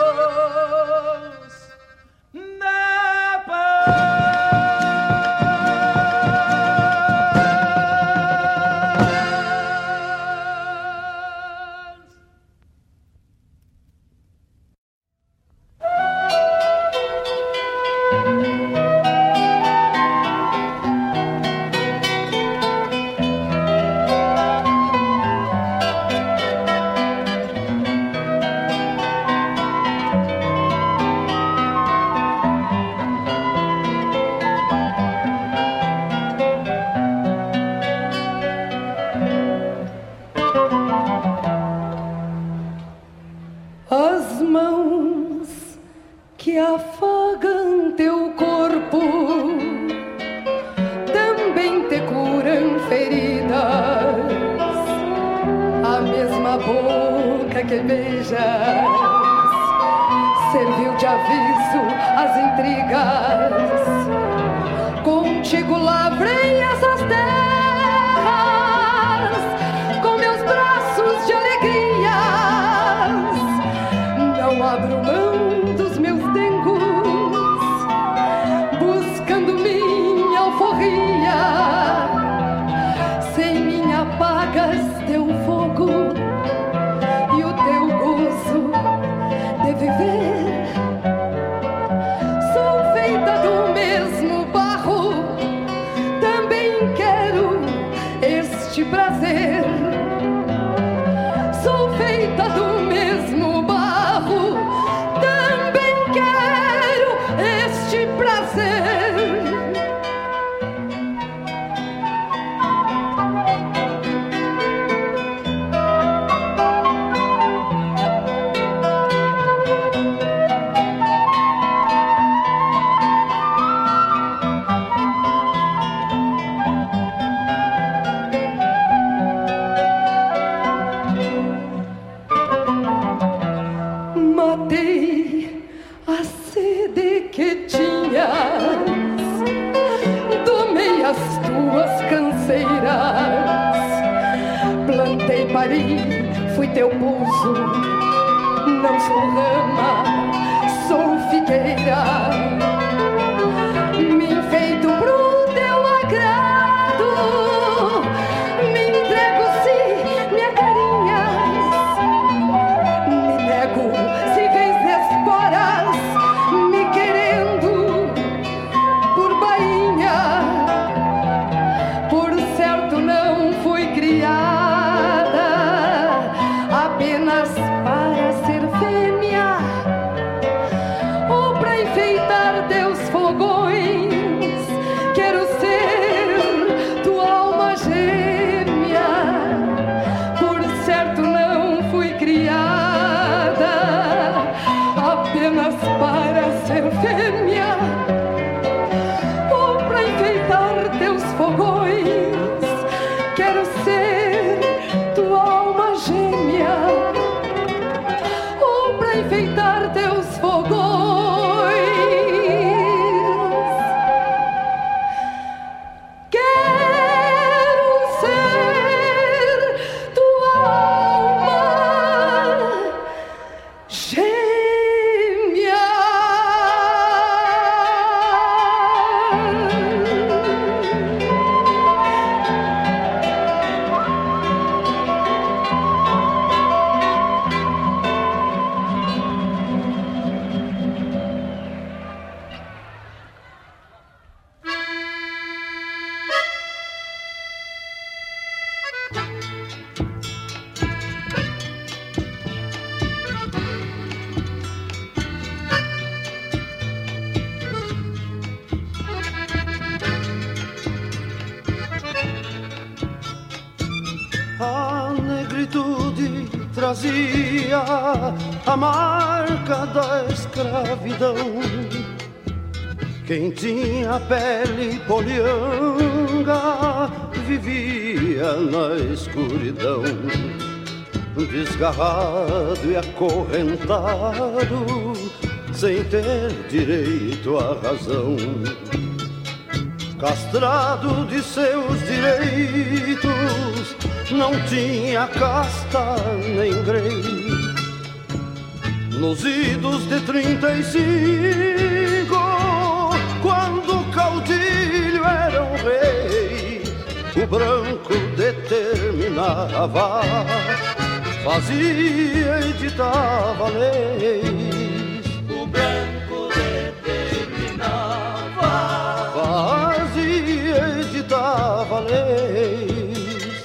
[SPEAKER 18] sem
[SPEAKER 7] ter direito à razão. Castrado de seus direitos, não tinha casta nem grei. Nos idos de 35, quando o caudilho era um rei, o branco determinava fazia e ditava leis. O branco determinava, fazia e ditava leis.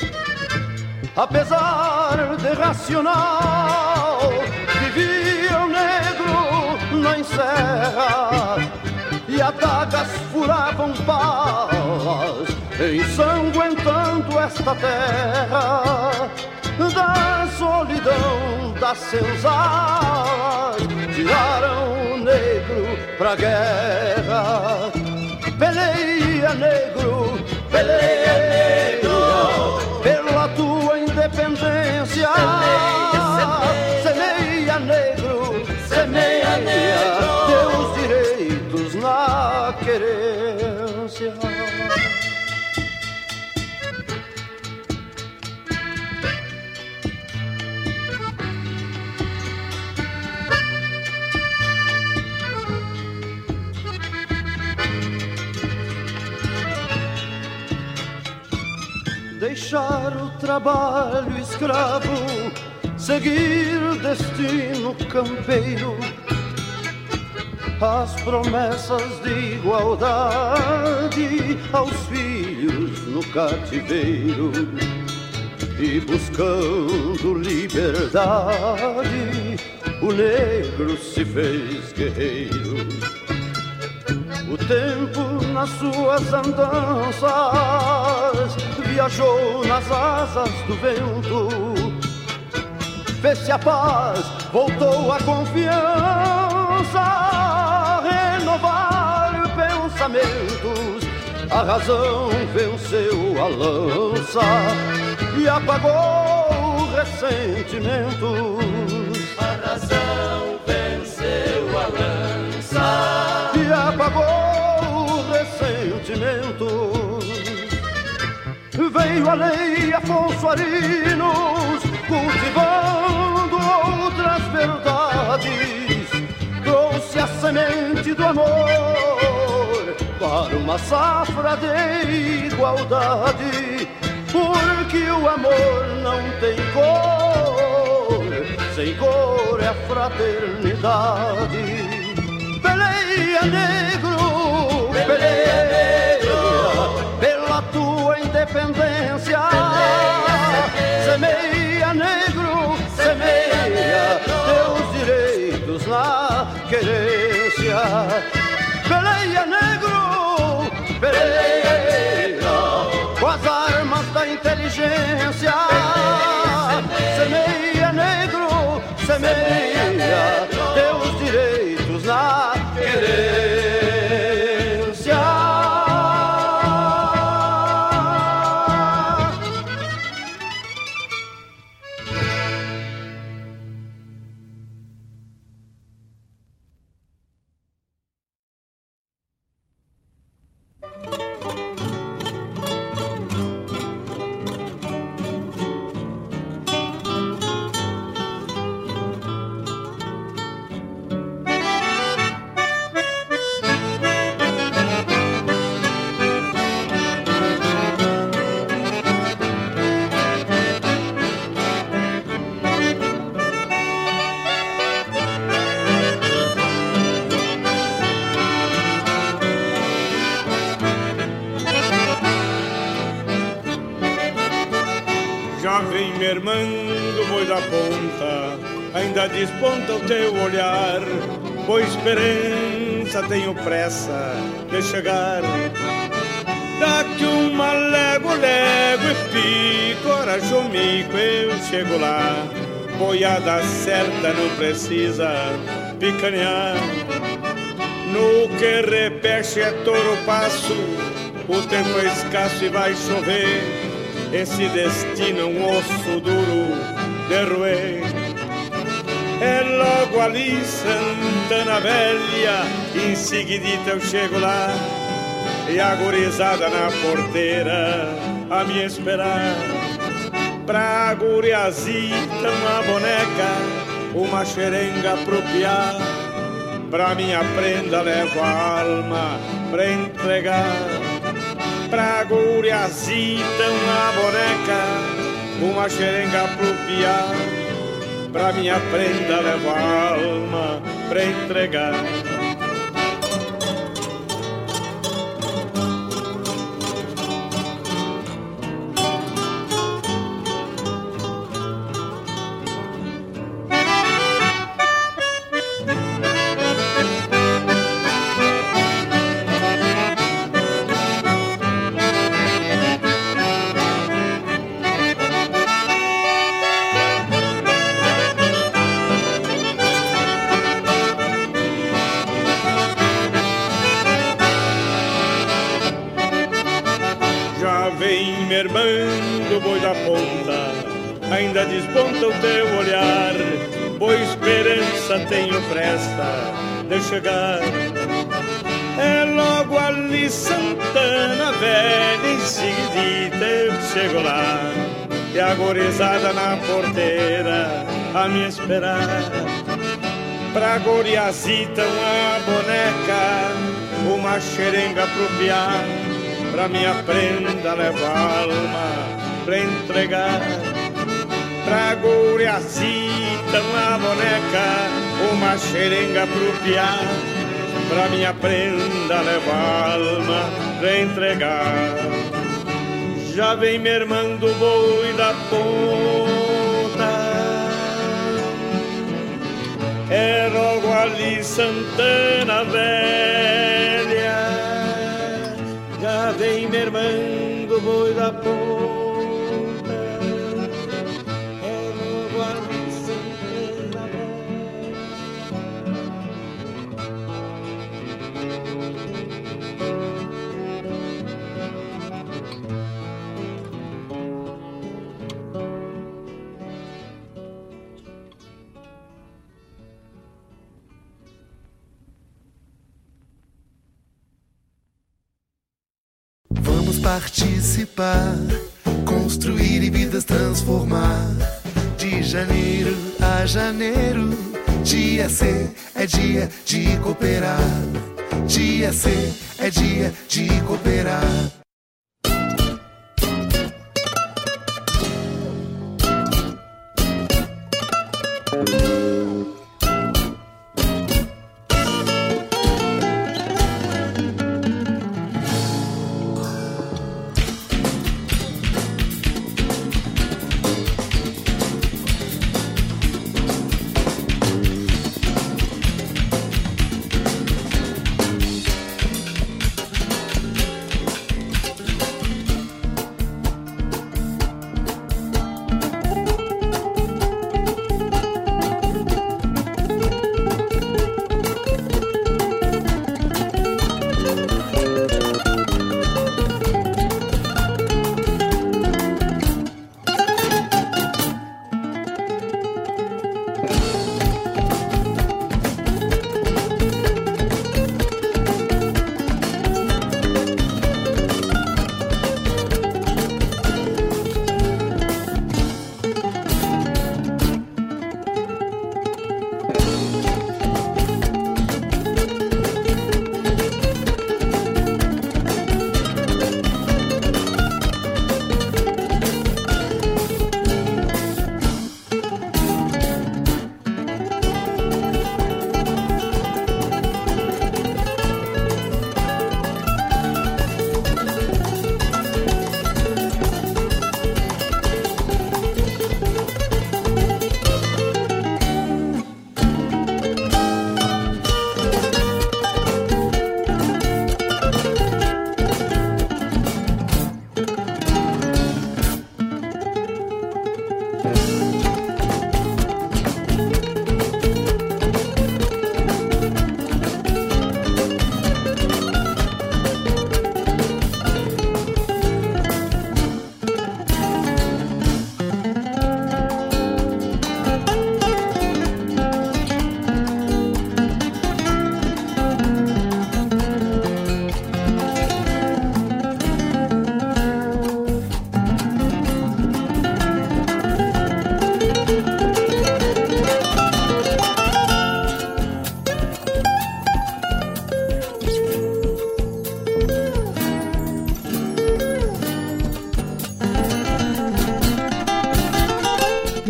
[SPEAKER 7] Apesar de racional, vivia o negro na encerra. E adagas furavam palas, ensanguentando esta terra. Da solidão das senzalas tiraram o negro pra guerra. Peleia, negro, peleia, negro, pela tua independência. Peleia. Deixar o trabalho escravo, seguir destino campeiro, as promessas de igualdade aos filhos no cativeiro e buscando liberdade, o negro se fez guerreiro. O tempo nas suas andanças viajou nas asas do vento. Fez-se a paz, voltou a confiança, renovar pensamentos. A razão venceu a lança e apagou ressentimentos.
[SPEAKER 5] A razão
[SPEAKER 7] Veio a lei Afonso Arinos, cultivando outras verdades. Trouxe a semente do amor para uma safra de igualdade. Porque o amor não tem cor, sem cor é a fraternidade. Peleia negro, peleia negro, tua
[SPEAKER 19] Já vem mermando o boi da ponta, ainda desponta o teu olhar. Boa esperança, tenho pressa de chegar. Daqui uma légua, légua e pico, corajo mico, eu chego lá. Boiada certa, não precisa picanear. No que repeche é touro passo, o tempo é escasso e vai chover. Esse destino é um osso duro de roer. É logo ali Santana Velha, em seguidita eu chego lá. E a gurizada na porteira a me esperar. Pra guriazita uma boneca, uma xerenga pro piá. Pra minha prenda levo a alma pra entregar pra guriazita uma boneca, uma xerenga pro piá, pra minha prenda levo a alma pra entregar. De chegar. É logo ali Santana Velha, em seguida eu chego lá. E a na porteira a me esperar. Pra goriazita uma boneca, uma xerenga pro piá. Pra minha prenda levar alma pra entregar. Pra goriazita uma boneca, uma xerenga pro piá pra minha prenda levar alma entregar. Já vem mermando o boi da ponta, é logo ali Santana Velha. Já vem mermando o boi da ponta.
[SPEAKER 20] Participar, construir e vidas transformar. De janeiro a janeiro, dia C é dia de cooperar. Dia C é dia de cooperar.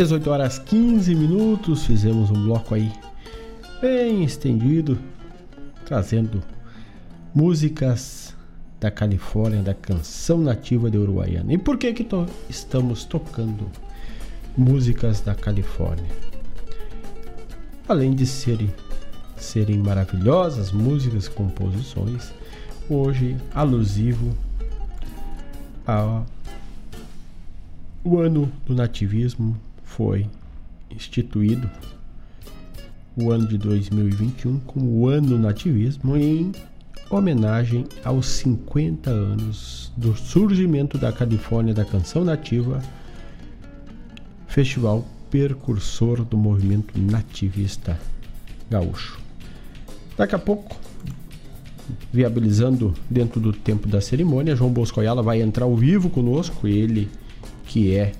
[SPEAKER 2] Dezoito horas 15 minutos, fizemos um bloco aí bem estendido, trazendo músicas da Califórnia, da canção nativa de Uruguaiana. E por que que to estamos tocando músicas da Califórnia? Além de serem, serem maravilhosas músicas, composições, hoje alusivo ao o ano do nativismo foi instituído o ano de 2021 como o ano do nativismo em homenagem aos 50 anos do surgimento da Califórnia da Canção Nativa, festival precursor do movimento nativista gaúcho. Daqui a pouco, viabilizando dentro do tempo da cerimônia, João Bosco Ayala vai entrar ao vivo conosco, ele que é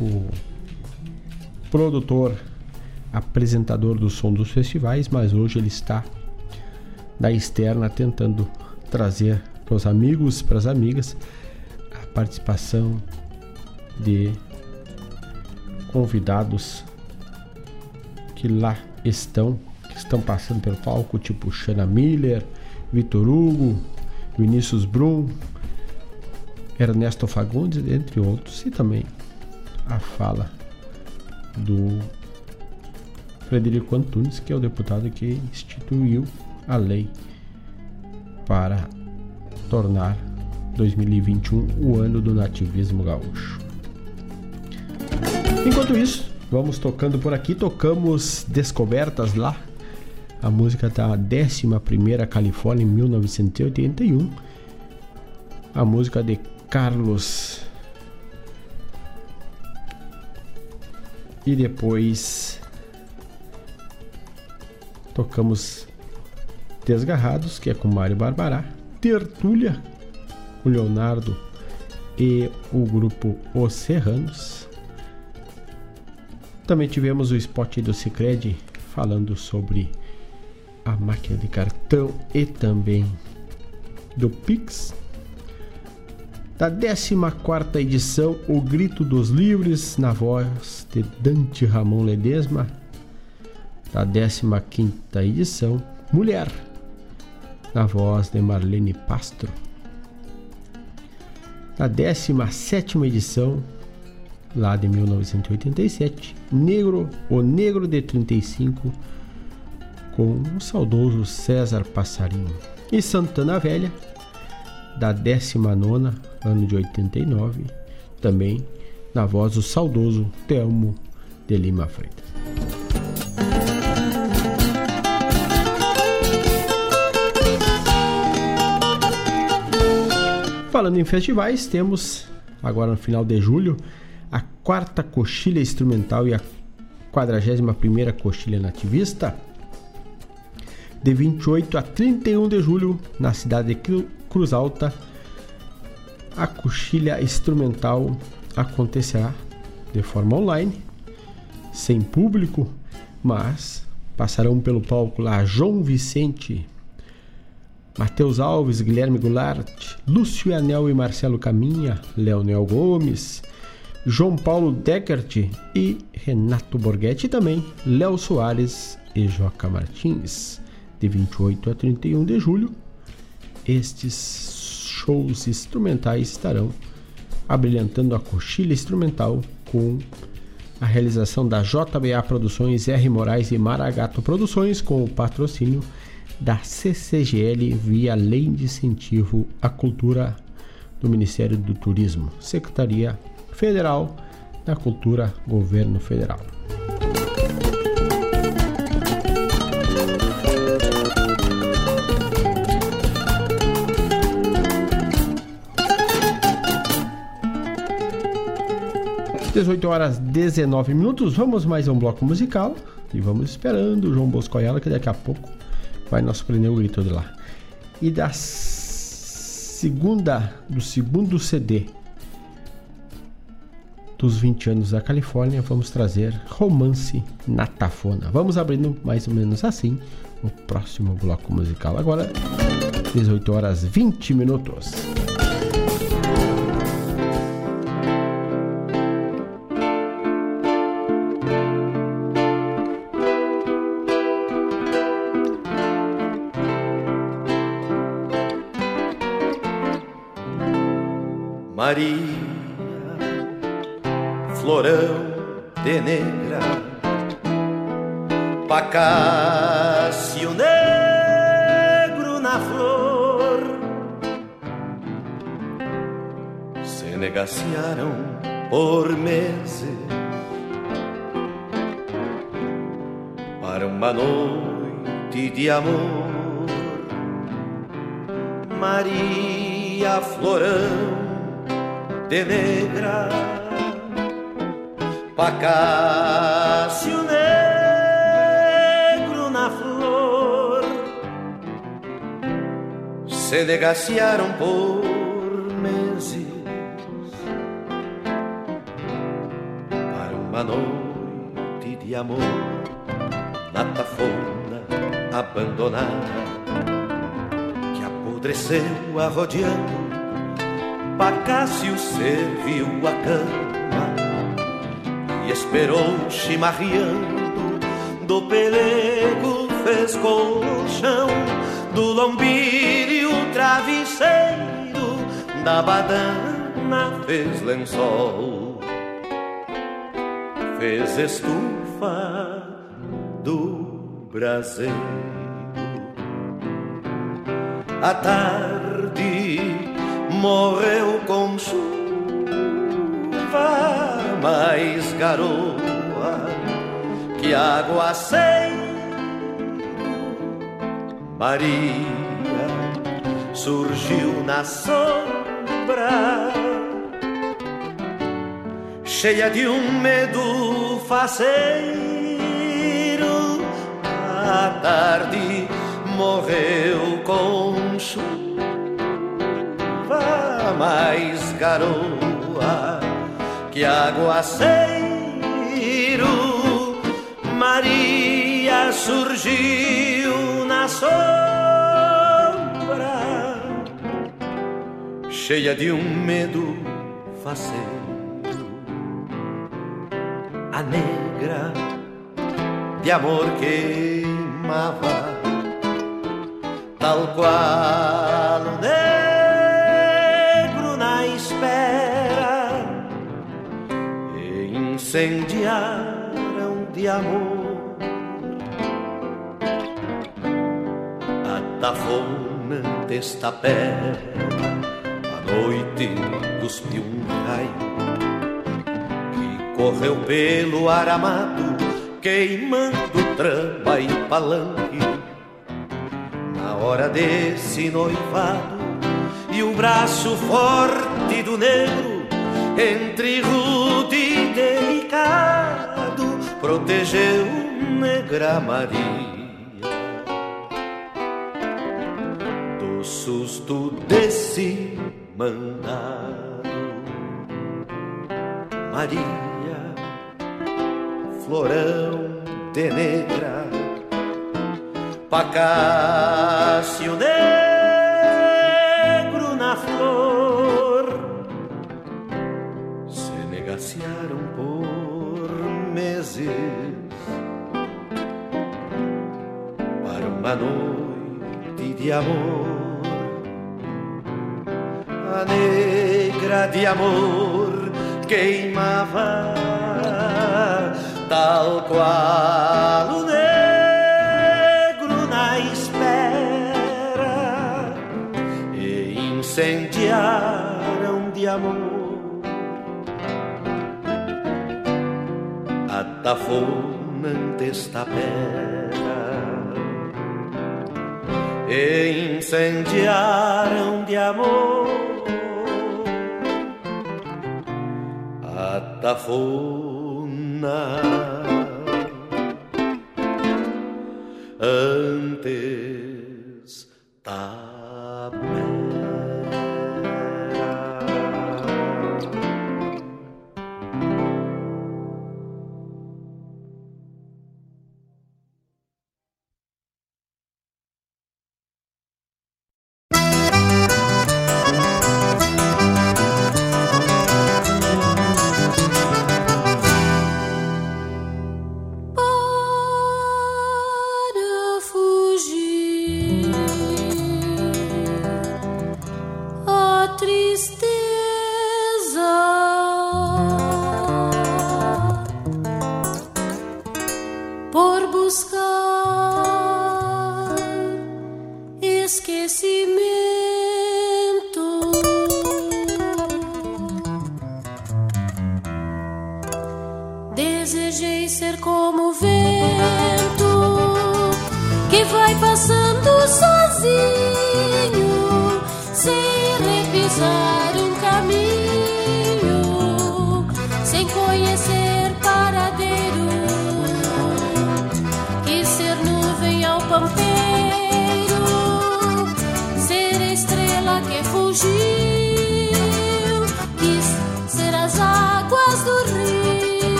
[SPEAKER 2] o produtor, apresentador do som dos festivais, mas hoje ele está da externa tentando trazer para os amigos, para as amigas, a participação de convidados que lá estão, que estão passando pelo palco, tipo Shana Miller, Vitor Hugo, Vinícius Brum, Ernesto Fagundes, entre outros, e também a fala do Frederico Antunes, que é o deputado que instituiu a lei para tornar 2021 o ano do nativismo gaúcho. Enquanto isso, vamos tocando por aqui, tocamos Descobertas lá. A música da 11 Califórnia em 1981. A música de Carlos. E depois tocamos Desgarrados, que é com Mário Barbará, Tertúlia, o Leonardo e o grupo Os Serranos. Também tivemos o spot do Cicred falando sobre a máquina de cartão e também do Pix. Da 14 edição, O Grito dos Livres, na voz de Dante Ramon Ledesma. Da 15 edição, Mulher, na voz de Marlene Pastro. Na 17 edição, lá de 1987, Negro, o Negro de 35, com o saudoso César Passarinho. E Santana Velha, da 19, ano de 89, também na voz do saudoso Telmo de Lima Freitas. Falando em festivais, temos agora no final de julho a quarta coxilha instrumental e a 41ª coxilha nativista de 28 a 31 de julho na cidade de Cruz Alta. A coxilha instrumental acontecerá de forma online, sem público, mas passarão pelo palco lá João Vicente Matheus Alves, Guilherme Goulart, Lúcio Anel e Marcelo Caminha, Leonel Gomes, João Paulo Deckert e Renato Borghetti também Léo Soares e Joca Martins, de 28 a 31 de julho. Estes shows instrumentais estarão abrilhantando a coxilha instrumental com a realização da JBA Produções, R. Moraes e Maragato Produções com o patrocínio da CCGL via Lei de Incentivo à Cultura do Ministério do Turismo, Secretaria Federal da Cultura, Governo Federal. Dezoito horas 19 minutos, vamos mais um bloco musical e vamos esperando o João Bosco Ayala, que daqui a pouco vai nos prender o grito de lá. E da segunda, do segundo CD dos 20 anos da Califórnia, vamos trazer Romance na Tafona. Vamos abrindo mais ou menos assim o próximo bloco musical. Agora, 18 horas 20 minutos.
[SPEAKER 14] Maria, florão de negra, pacácio negro na flor, se negaciaram por meses para uma noite de amor.
[SPEAKER 12] Maria Florão de Negra, Pacácio Negro na flor, se negaciaram por meses. Para uma noite de amor na tafona abandonada que apodreceu arrodeando Pacácio serviu a cama e esperou chimarreando. Do pelego fez colchão, do lombilho travesseiro, da badana fez lençol, fez estufa do braseiro. A tarde morreu com chuva, mais garoa que água sem. Maria surgiu na sombra, cheia de um medo faceiro. A tarde morreu com chuva mais garoa que aguaceiro. Maria surgiu na sombra, cheia de um medo faceiro. A negra de amor queimava, tal qual incendiaram de amor a tafona desta pé. A noite cuspiu um raio que correu pelo aramado, queimando trama e palanque. Na hora desse noivado e o braço forte do negro entre delicado protegeu negra Maria do susto desse mandado. Maria, florão de negra, pacácio negro uma noite de amor. A negra de amor queimava tal qual o negro na espera e incendiaram de amor a tafona desta pedra e incendiaram de amor. A tafona antes
[SPEAKER 21] Para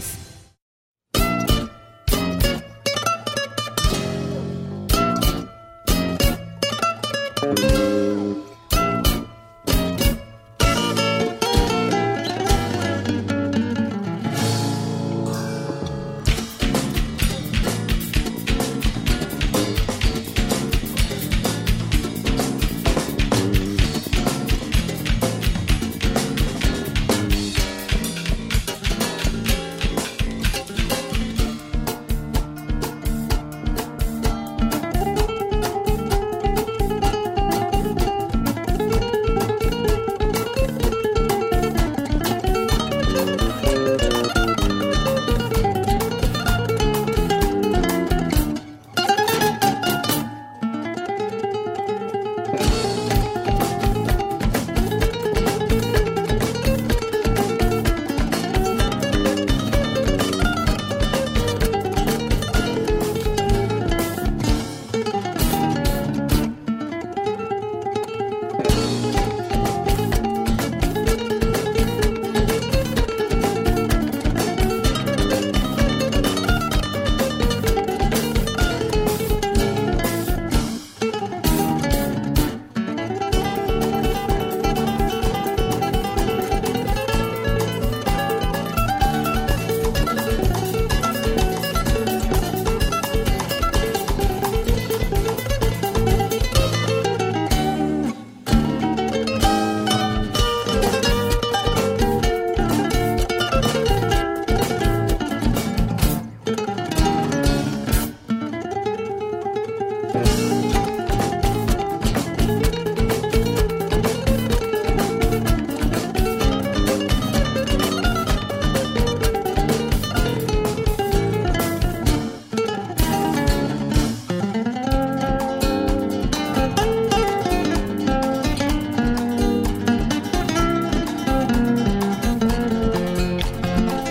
[SPEAKER 2] things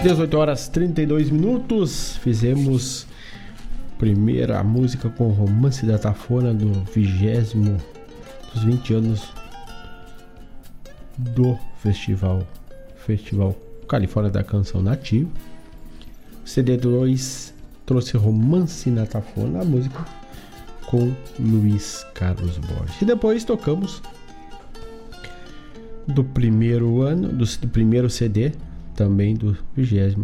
[SPEAKER 2] 18 horas 32 minutos. Fizemos primeira música com romance da Tafona do vigésimo dos 20 anos do festival Festival Califórnia da Canção Nativa. CD2 trouxe Romance na Tafona, a música com Luiz Carlos Borges. E depois tocamos do primeiro ano, do, do primeiro CD também do 22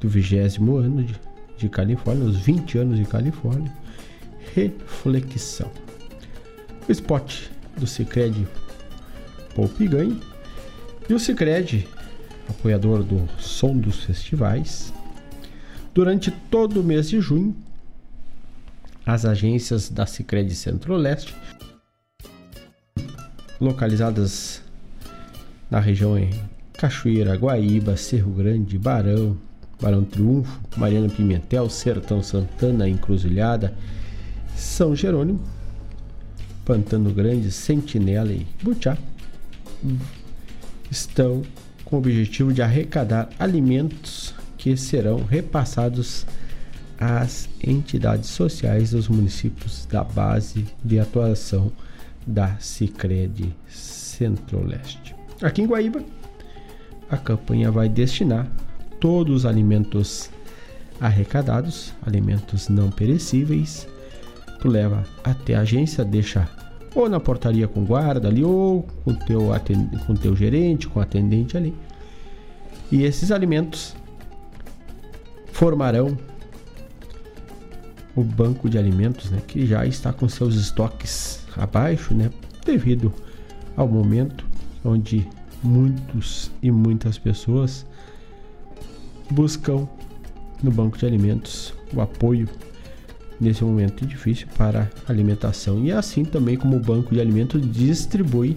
[SPEAKER 2] do 20 ano de, de Califórnia, os 20 anos de Califórnia. Reflexão. O spot do Cicred Poupe Ganhe. E o Cicred, apoiador do Som dos Festivais, durante todo o mês de junho, as agências da Cicred Centro-Leste, localizadas na região Cachoeira, Guaíba, Cerro Grande, Barão, Barão Triunfo, Mariana Pimentel, Sertão Santana, Encruzilhada, São Jerônimo, Pantano Grande, Sentinela e Butiá estão com o objetivo de arrecadar alimentos que serão repassados às entidades sociais dos municípios da base de atuação da Cicred Centro-Leste. Aqui em Guaíba, a campanha vai destinar todos os alimentos arrecadados, alimentos não perecíveis. Tu leva até a agência, deixa ou na portaria com guarda ali, ou com teu com teu gerente, com atendente ali. E esses alimentos formarão o banco de alimentos, né, que já está com seus estoques abaixo, né, devido ao momento onde muitos e muitas pessoas buscam no banco de alimentos o apoio nesse momento difícil para alimentação e assim também como o banco de alimentos distribui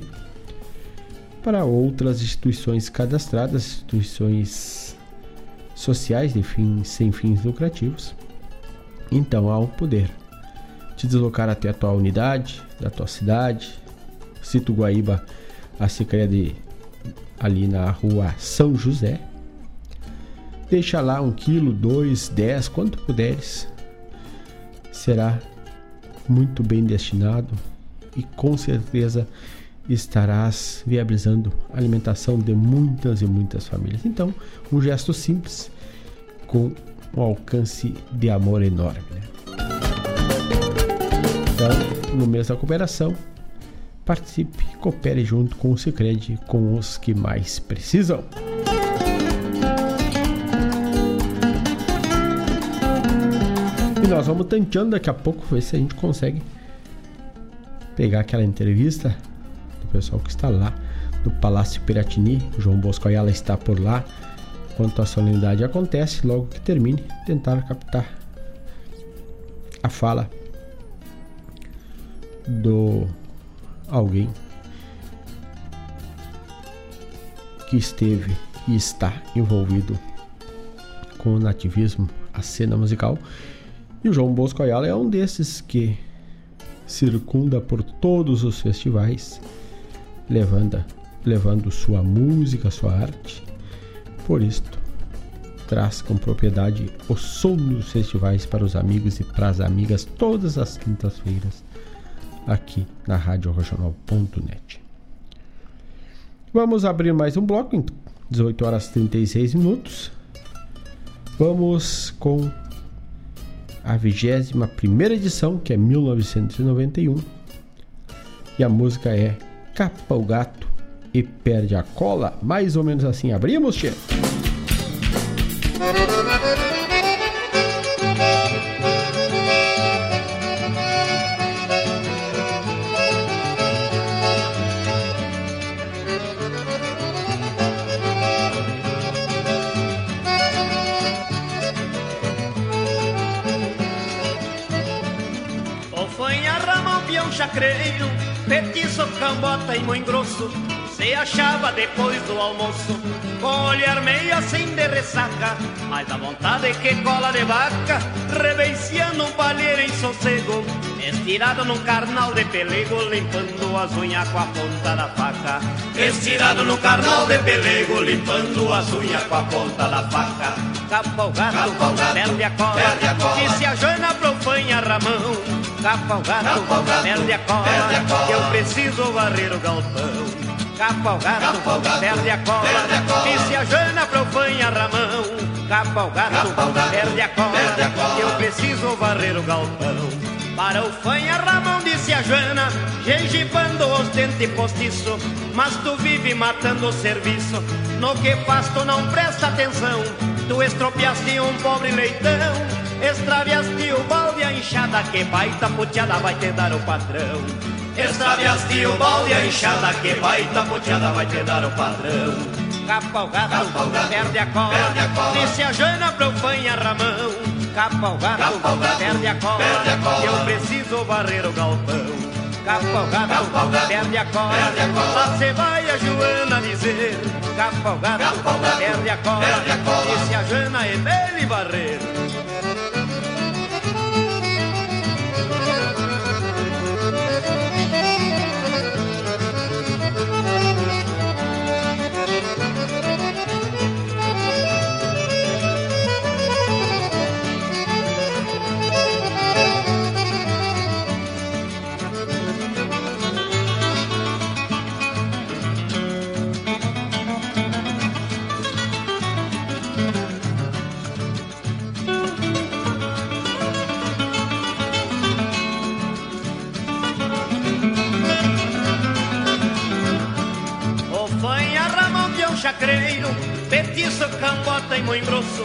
[SPEAKER 2] para outras instituições cadastradas, instituições sociais de fins, sem fins lucrativos. Então, ao poder te deslocar até a tua unidade, da tua cidade, cito Guaíba, a Secretaria de ali na rua São José. Deixa lá um quilo, dois, dez, quanto puderes. Será muito bem destinado e com certeza estarás viabilizando a alimentação de muitas e muitas famílias. Então, um gesto simples com um alcance de amor enorme. Né? Então, no mês da cooperação, Participe, coopere junto com o Sicredi com os que mais precisam. E nós vamos tanteando daqui a pouco ver se a gente consegue pegar aquela entrevista do pessoal que está lá no Palácio Piratini. João Bosco Ayala está por lá. Enquanto a solenidade acontece, logo que termine, tentar captar a fala do alguém que esteve e está envolvido com o nativismo, a cena musical. E o João Bosco Ayala é um desses que circunda por todos os festivais, levando, levando sua música, sua arte. Por isto, traz com propriedade o som dos festivais para os amigos e para as amigas todas as quintas-feiras aqui na Rádio Regional.net. Vamos abrir mais um bloco, em 18 horas 36 minutos. Vamos com a 21 edição, que é 1991. E a música é Capa o Gato e Perde a Cola. Mais ou menos assim. Abrimos, Tchê?
[SPEAKER 22] E mãe grosso, se achava depois do almoço, com olhar meio assim de ressaca, mas a vontade que cola de vaca, reveiciando um palheiro em sossego, estirado num carnal de pelego, limpando as unhas com a ponta da faca. Estirado no carnal de pelego, limpando as unhas com a ponta da faca. Capa o gato, perde a cola, perde a cola. que se a joana profanha Ramão. Capa o gato, perde a cola, que eu preciso varrer o galpão. Capa o gato, perde a cola, e se a Jana profanha Ramão, capa o gato, perde a cola, eu preciso varrer o galpão. Para o fanha Ramão disse a Jana, gengibando os dentes postiço, mas tu vive matando o serviço, no que faz tu não presta atenção, tu estropiaste um pobre leitão, extraviaste o balde a enxada, que baita puteada vai te dar o patrão. Extraviaste o balde a enxada Que baita puteada vai te dar o padrão. Capa o gato, Capa o gato perde, a cola, Disse a Jana pro fanha Ramão. Capa o gato, Capa o gato perde, a cola, perde a cola. Eu preciso varrer o galpão. Capa o gato, Capa o gato perde a cola, perde a cola. Lá cê vai a Joana dizer. Capa o gato, Capa o gato perde a cola, perde a cola. Disse a Jana é dele varrer chacreiro, petiço, cambota e muito grosso,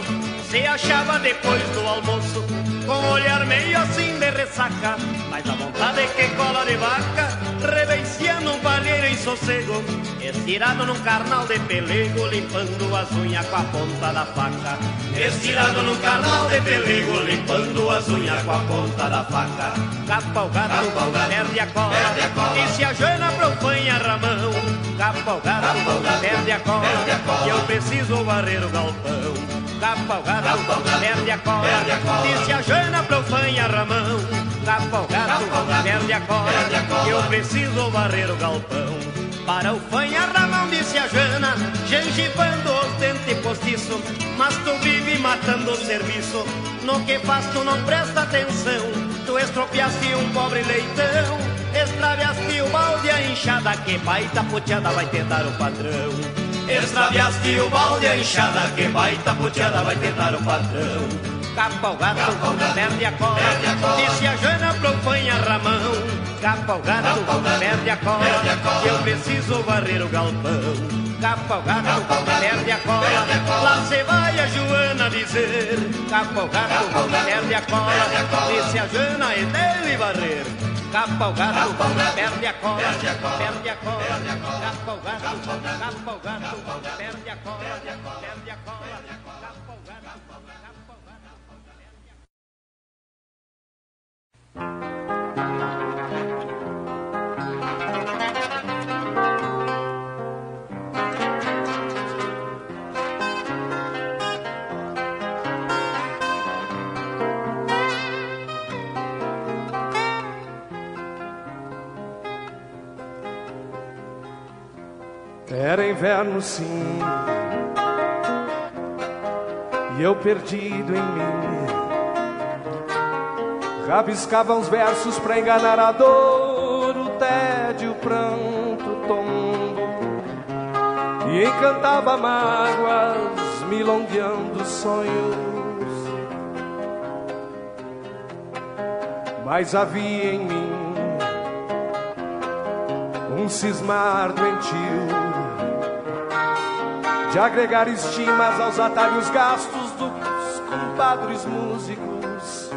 [SPEAKER 22] se achava depois do almoço, com olhar meio assim de ressaca, mas a vontade que cola de vaca, reveiciando um palheiro em sossego, estirado num carnal de pelego, limpando as unhas com a ponta da faca. Estirado num carnal de pelego, limpando as unhas com a ponta da faca. Capa o gato, perde a cola, e se pro fanha ramão. Capa o gato, perde a cola, que eu preciso varrer o galpão. Gato, perde a cola, disse a Jana pro fanha ramão. Gato, perde a cola, eu preciso varrer o galpão. Para o fanha Ramão disse a Jana, gengibando os dentes postiço, mas tu vive matando o serviço, no que faz tu não presta atenção, tu estropiaste um pobre leitão, extraviaste o balde a enxada, que baita puteada vai tentar o patrão. Extraviaste o balde a enxada, que baita puteada vai tentar o patrão. Capa o gato, perde a cola, disse a Jana pro fanha Ramão. Capa o gato, perde a cola, que eu preciso varrer o galpão. Capa o gato, perde a cola, lá se vai a Joana dizer. Capa o gato, perde a cola, disse a Jana é dele varrer. Capa o gato, perde a cola, perde a cola, capa o gato, capa o gato, perde a cola, perde a cola.
[SPEAKER 23] Era inverno sim, e eu perdido em mim, rabiscava uns versos para enganar a dor, o tédio, o pranto, o tombo, e encantava mágoas, milongueando sonhos. Mas havia em mim um cismar doentio de agregar estimas aos atalhos gastos dos compadres músicos,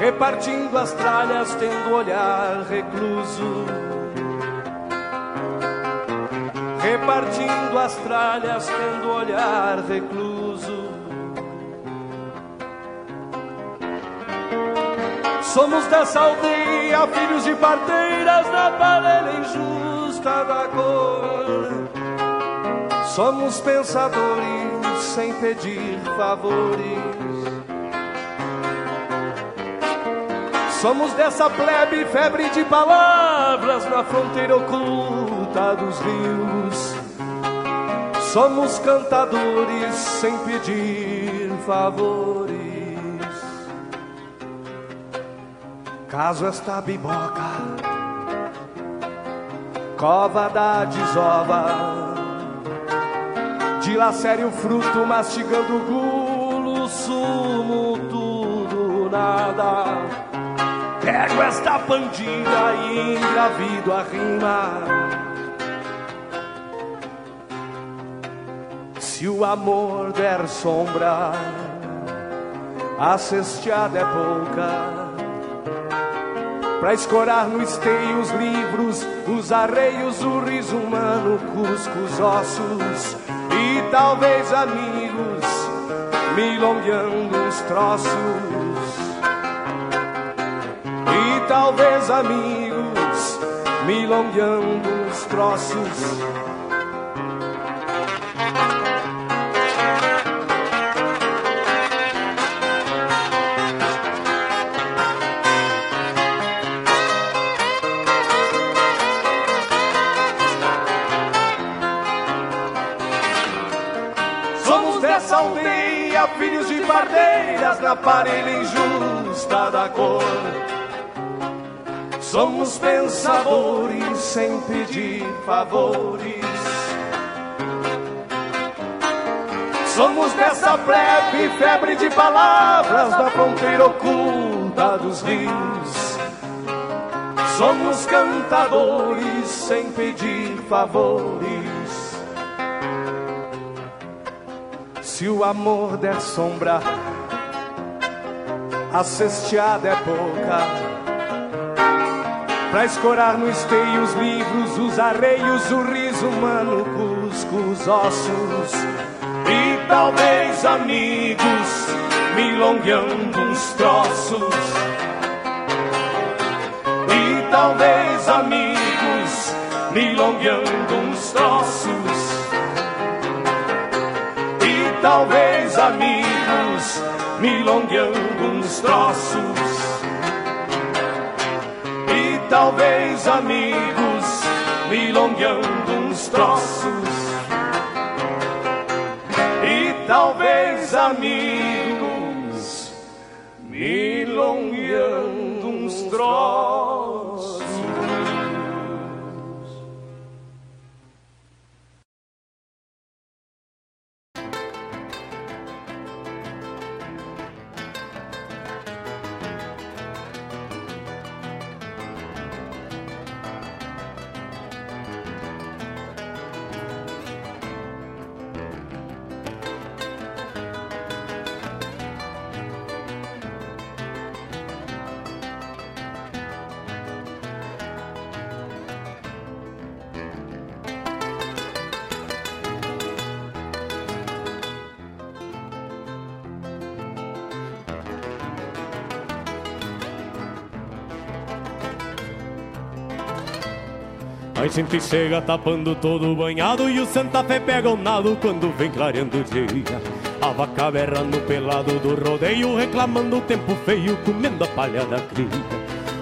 [SPEAKER 23] repartindo as tralhas, tendo olhar recluso, repartindo as tralhas, tendo olhar recluso. Somos dessa aldeia, filhos de parteiras da parelha injusta justa da cor. Somos pensadores sem pedir favores. Somos dessa plebe febre de palavras na fronteira oculta dos rios. Somos cantadores sem pedir favores. Caso esta biboca, cova da desova, dilacere o fruto mastigando gulo, sumo, tudo, nada. Pego esta pandilha e engravido a rima. Se o amor der sombra, a cesteada é pouca. Pra escorar no esteio os livros, os arreios, o riso humano, cusco os ossos talvez amigos, milongueando os troços. E talvez amigos, milongueando os troços. Na parelha injusta da cor. Somos pensadores sem pedir favores. Somos dessa plebe, febre de palavras da fronteira oculta dos rios. Somos cantadores sem pedir favores. Se o amor der sombra, a cesteada é pouca. Pra escorar no esteio os livros, os arreios, o riso humano, cusco os ossos. E talvez amigos, milongueando uns troços. E talvez amigos, milongueando uns troços. E talvez amigos, milongueando uns troços. E talvez amigos, milongueando uns troços. E talvez amigos, milongueando uns troços.
[SPEAKER 24] Gente chega tapando todo o banhado E o Santa Fé pega o nado quando vem clareando o dia. A vaca berra no pelado do rodeio Reclamando o tempo feio, comendo a palha da cria.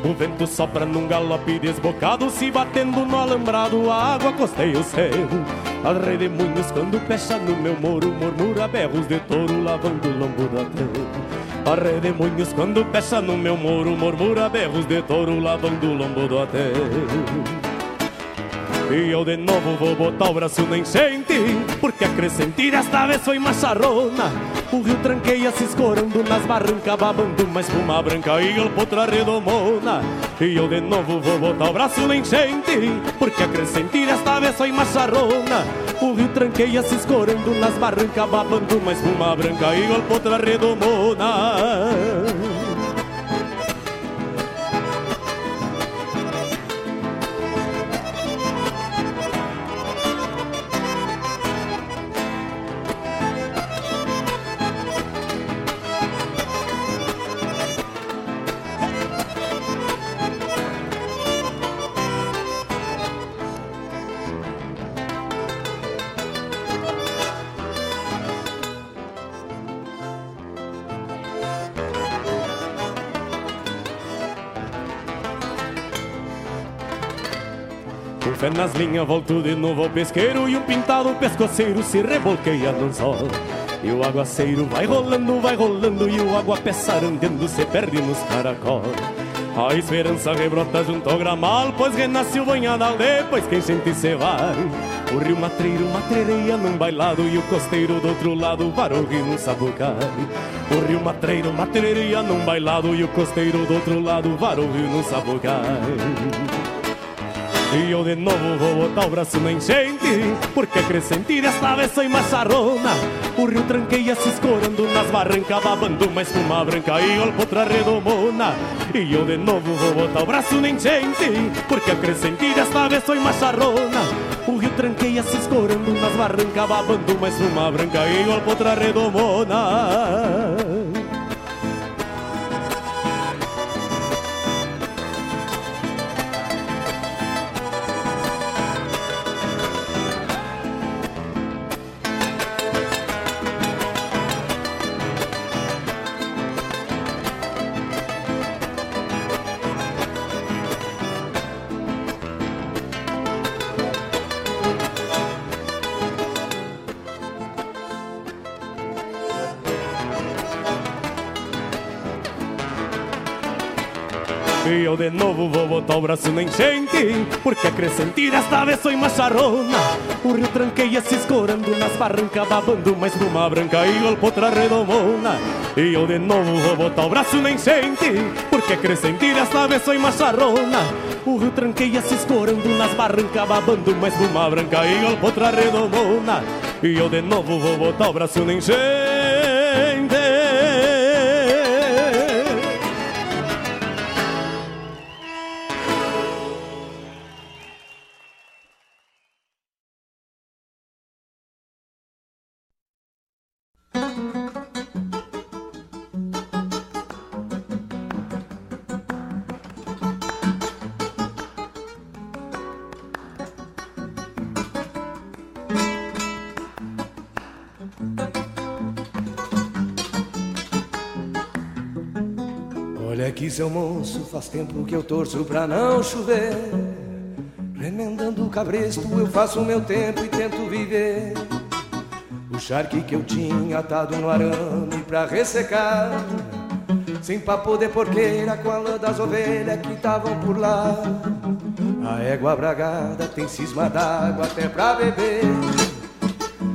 [SPEAKER 24] O vento sopra num galope desbocado Se batendo no alambrado, a água costeia o céu. As redemoinhos quando fecha no meu moro Murmura berros de touro lavando o lombo da terra A redemoinhos quando fecha no meu moro Murmura berros de touro lavando o lombo do hotel e eu de novo vou botar o braço na enchente Porque a crescente desta vez foi macharrona O rio tranqueia se escorando nas barrancas Babando uma espuma branca e outra redomona. E eu de novo vou botar o braço na enchente Porque a crescente desta vez foi macharrona O rio tranqueia se escorando nas barrancas Babando uma espuma branca e outra redomona nas linhas, volto de novo ao pesqueiro E um pintado pescoceiro se rebolqueia no sol E o aguaceiro vai rolando, vai rolando E o água sarandendo se perde nos caracol a esperança rebrota junto ao gramal, pois renasce o banhadal depois quem sente se vai. O rio matreiro matrereia num bailado e o costeiro do outro lado varou rio num sabucai. O rio matreiro matrereia num bailado e o costeiro do outro lado varou rio num sabucai. E eu de novo vou botar o braço na enchente Porque a crescente desta vez sou macharrona O rio tranqueia se escorando nas barrancas Babando uma espuma branca e outra redomona. E eu de novo vou botar o braço na enchente Porque a crescente desta vez sou macharrona O rio tranqueia se escorando nas barrancas Babando uma espuma branca e outra redomona eu de novo vou botar o braço na enchente Porque a crescente desta vez sou macharrona O rio tranqueia se escorando nas barrancas Babando uma espuma branca e golpe outra redomona. E eu de novo vou botar o braço na enchente Porque a crescente desta vez sou macharrona O rio tranqueia se escorando nas barrancas Babando uma espuma branca e golpe outra redomona. E eu de novo vou botar o braço na enchente
[SPEAKER 23] seu moço, faz tempo que eu torço pra não chover. Remendando o cabresto, eu faço o meu tempo e tento viver. O charque que eu tinha atado no arame pra ressecar. Sem papo de porqueira com a lã das ovelhas que estavam por lá. A égua bragada tem cisma d'água até pra beber.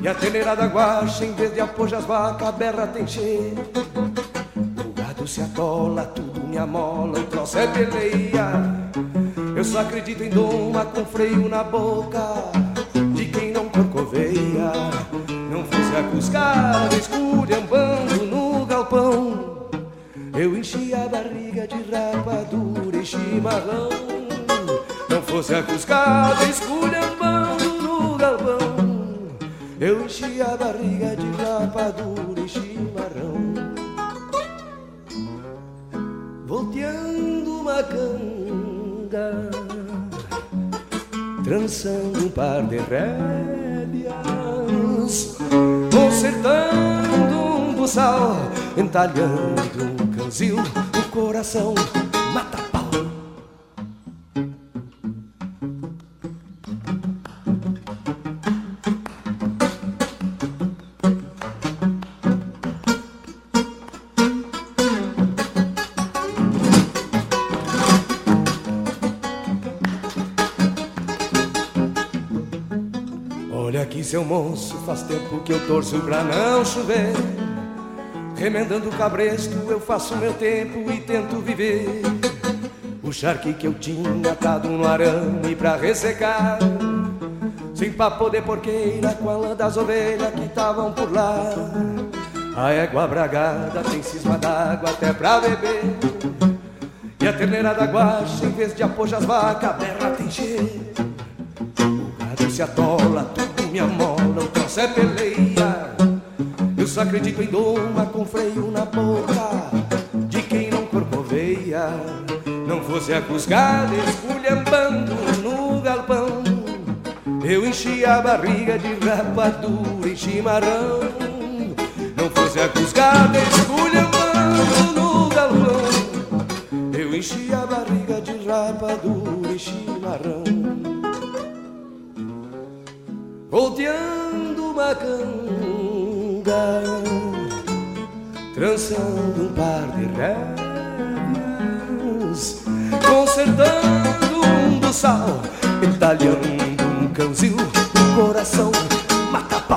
[SPEAKER 23] E a teneirada guacha, em vez de apojar as vacas, a berra tem cheiro. Se atola, tudo me amola, o troço é peleia. Eu só acredito em doma com freio na boca de quem não corcoveia. Não fosse a cuscada esculhambando no galpão. Eu enchi a barriga de rapadura e chimarrão. Não fosse a cuscada esculhambando no galpão. Eu enchi a barriga de rapadura uma canga, trançando um par de rédeas, consertando um buçal, entalhando um canzil, o coração mata moço, faz tempo que eu torço pra não chover. Remendando o cabresto, eu faço meu tempo e tento viver. O charque que eu tinha atado no arame pra ressecar. Sem papo de porqueira com a lã das ovelhas que estavam por lá. A égua bragada tem cisma d'água até pra beber. E a terneirada guacha, em vez de apojar as vacas, berra tem cheiro. O gado se atola, tudo me amola, o troço é peleia. Eu só acredito em doma com freio na boca de quem não corcoveia. Não fosse a cuscada esculhambando no galpão. Eu enchi a barriga de rapadura e chimarrão. Não fosse a cuscada esculhambando no galpão. Eu enchi a barriga de rapadura e chimarrão. rodeando uma canga, trançando um par de rédeas, consertando um buçal, entalhando um canzil, um coração mata-pau.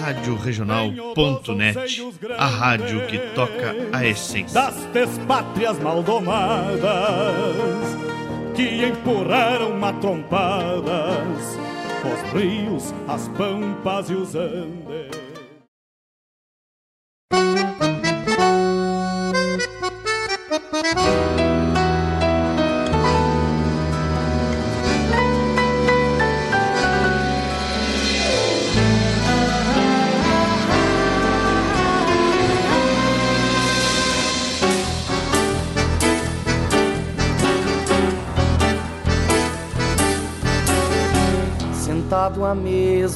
[SPEAKER 25] Rádio Regional.net, a rádio que toca a essência.
[SPEAKER 24] das despátrias maldomadas que empurraram matrompadas os rios, as pampas e os andes.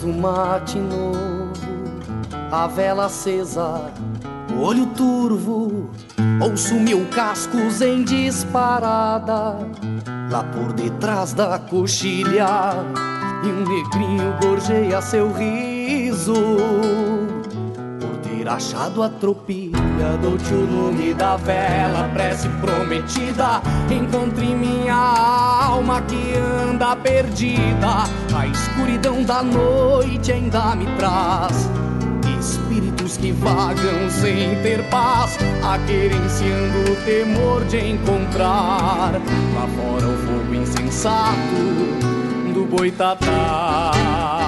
[SPEAKER 26] Um mate novo, a vela acesa, olho turvo, ouço mil cascos em disparada, lá por detrás da coxilha, e um negrinho gorjeia seu riso. Achado a tropilha, dou-te o da vela, prece prometida. Encontre minha alma que anda perdida. A escuridão da noite ainda me traz espíritos que vagam sem ter paz, aquerenciando o temor de encontrar lá fora o fogo insensato do boitatá.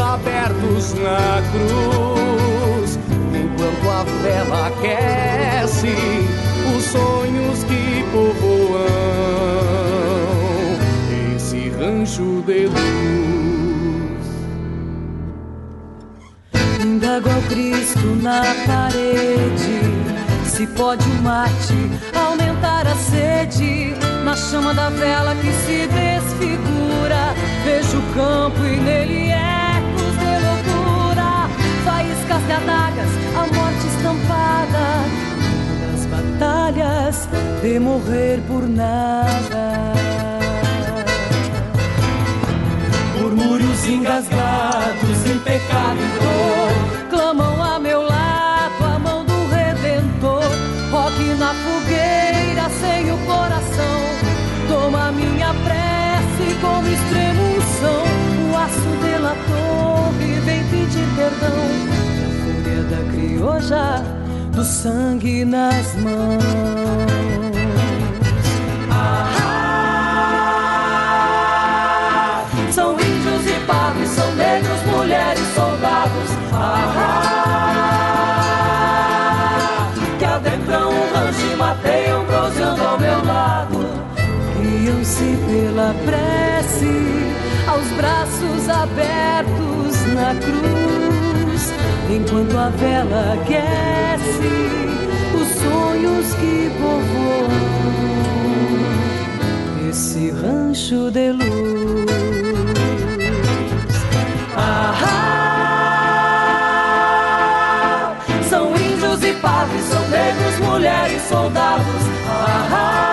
[SPEAKER 26] Abertos na cruz. Enquanto a vela aquece os sonhos que povoam esse rancho de luz.
[SPEAKER 27] Indago ao Cristo na parede. Se pode o mate aumentar a sede, na chama da vela que se desfigura, vejo o campo e nele loucura, de adagas, a morte estampada, das batalhas de morrer por nada.
[SPEAKER 26] Murmúrios engasgados em pecado e dor
[SPEAKER 27] clamam a meu lado a mão do Redentor. Roque na fogueira sem o coração. Toma minha prece com extrema. O aço delator vem pedir perdão. Da crioja, do sangue nas mãos.
[SPEAKER 26] Ah, São índios e padres, são negros, mulheres, soldados. Ah, que adentram um rancho e mateiam, prosseando ao meu lado.
[SPEAKER 27] Guiam-se pela prece, aos braços abertos na cruz, enquanto a vela aquece os sonhos que povoam esse rancho de luz.
[SPEAKER 26] Ah, são índios e padres, são negros, mulheres, soldados. Ah,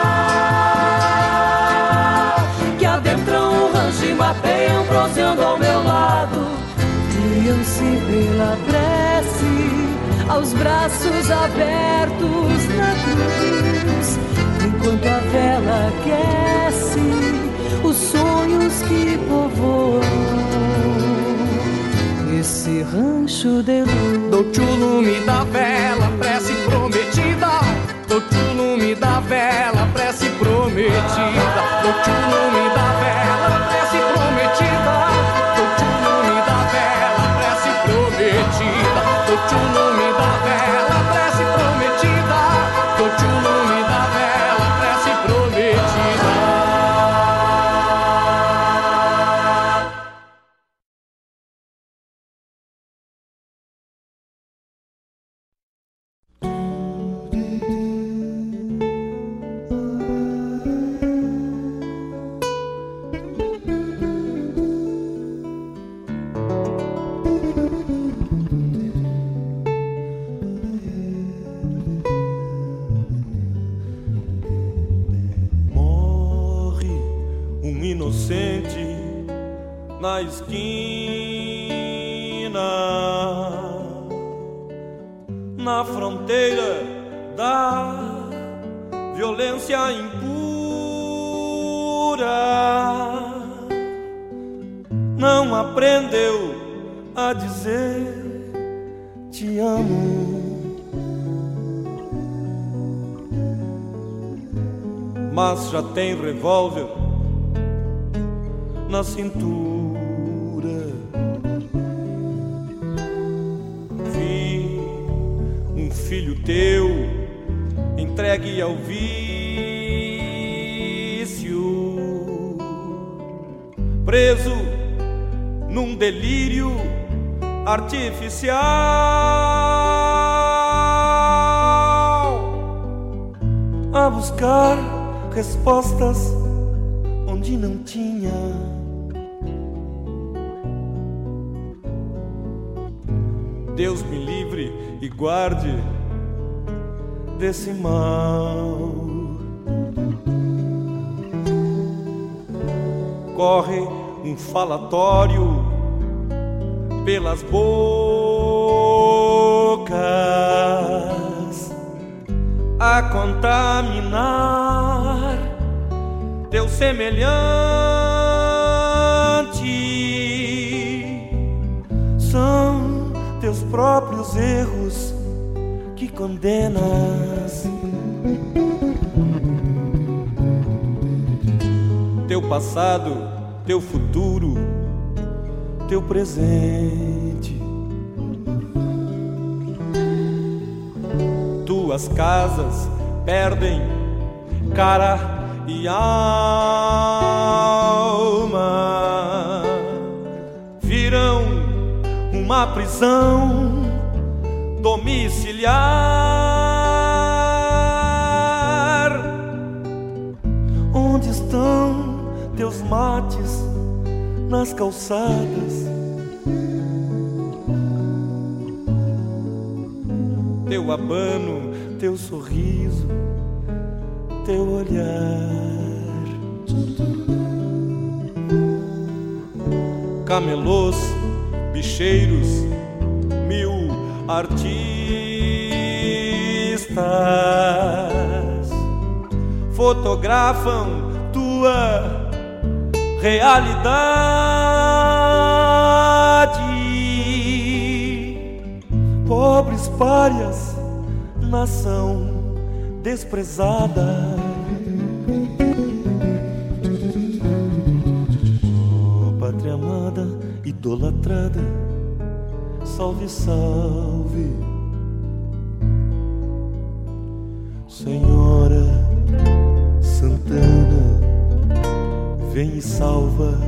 [SPEAKER 27] Guiam-se pela prece, aos braços abertos na cruz, enquanto a vela aquece os sonhos que povoam esse rancho de luz.
[SPEAKER 26] Dou-te o lume da vela, prece prometida. Dou-te o lume da vela, prece prometida. Dou-te o lume da vela, prece
[SPEAKER 12] na fronteira da violência impura. Não aprendeu a dizer te amo. mas já tem revólver na cintura. Filho teu entregue ao vício, preso num delírio artificial a buscar respostas onde não tinha. Deus me livre e guarde desse mal. Corre um falatório pelas bocas a contaminar teu semelhante. São teus próprios erros que condenas. Passado, teu futuro, teu presente. Tuas casas perdem cara e alma viram uma prisão domiciliar. Onde estão teus mates nas calçadas? Teu abano, teu sorriso, teu olhar. Camelôs, bicheiros, mil artistas fotografam tua realidade. Pobres párias, nação desprezada. Pátria amada, idolatrada, salve, salve, vem e salva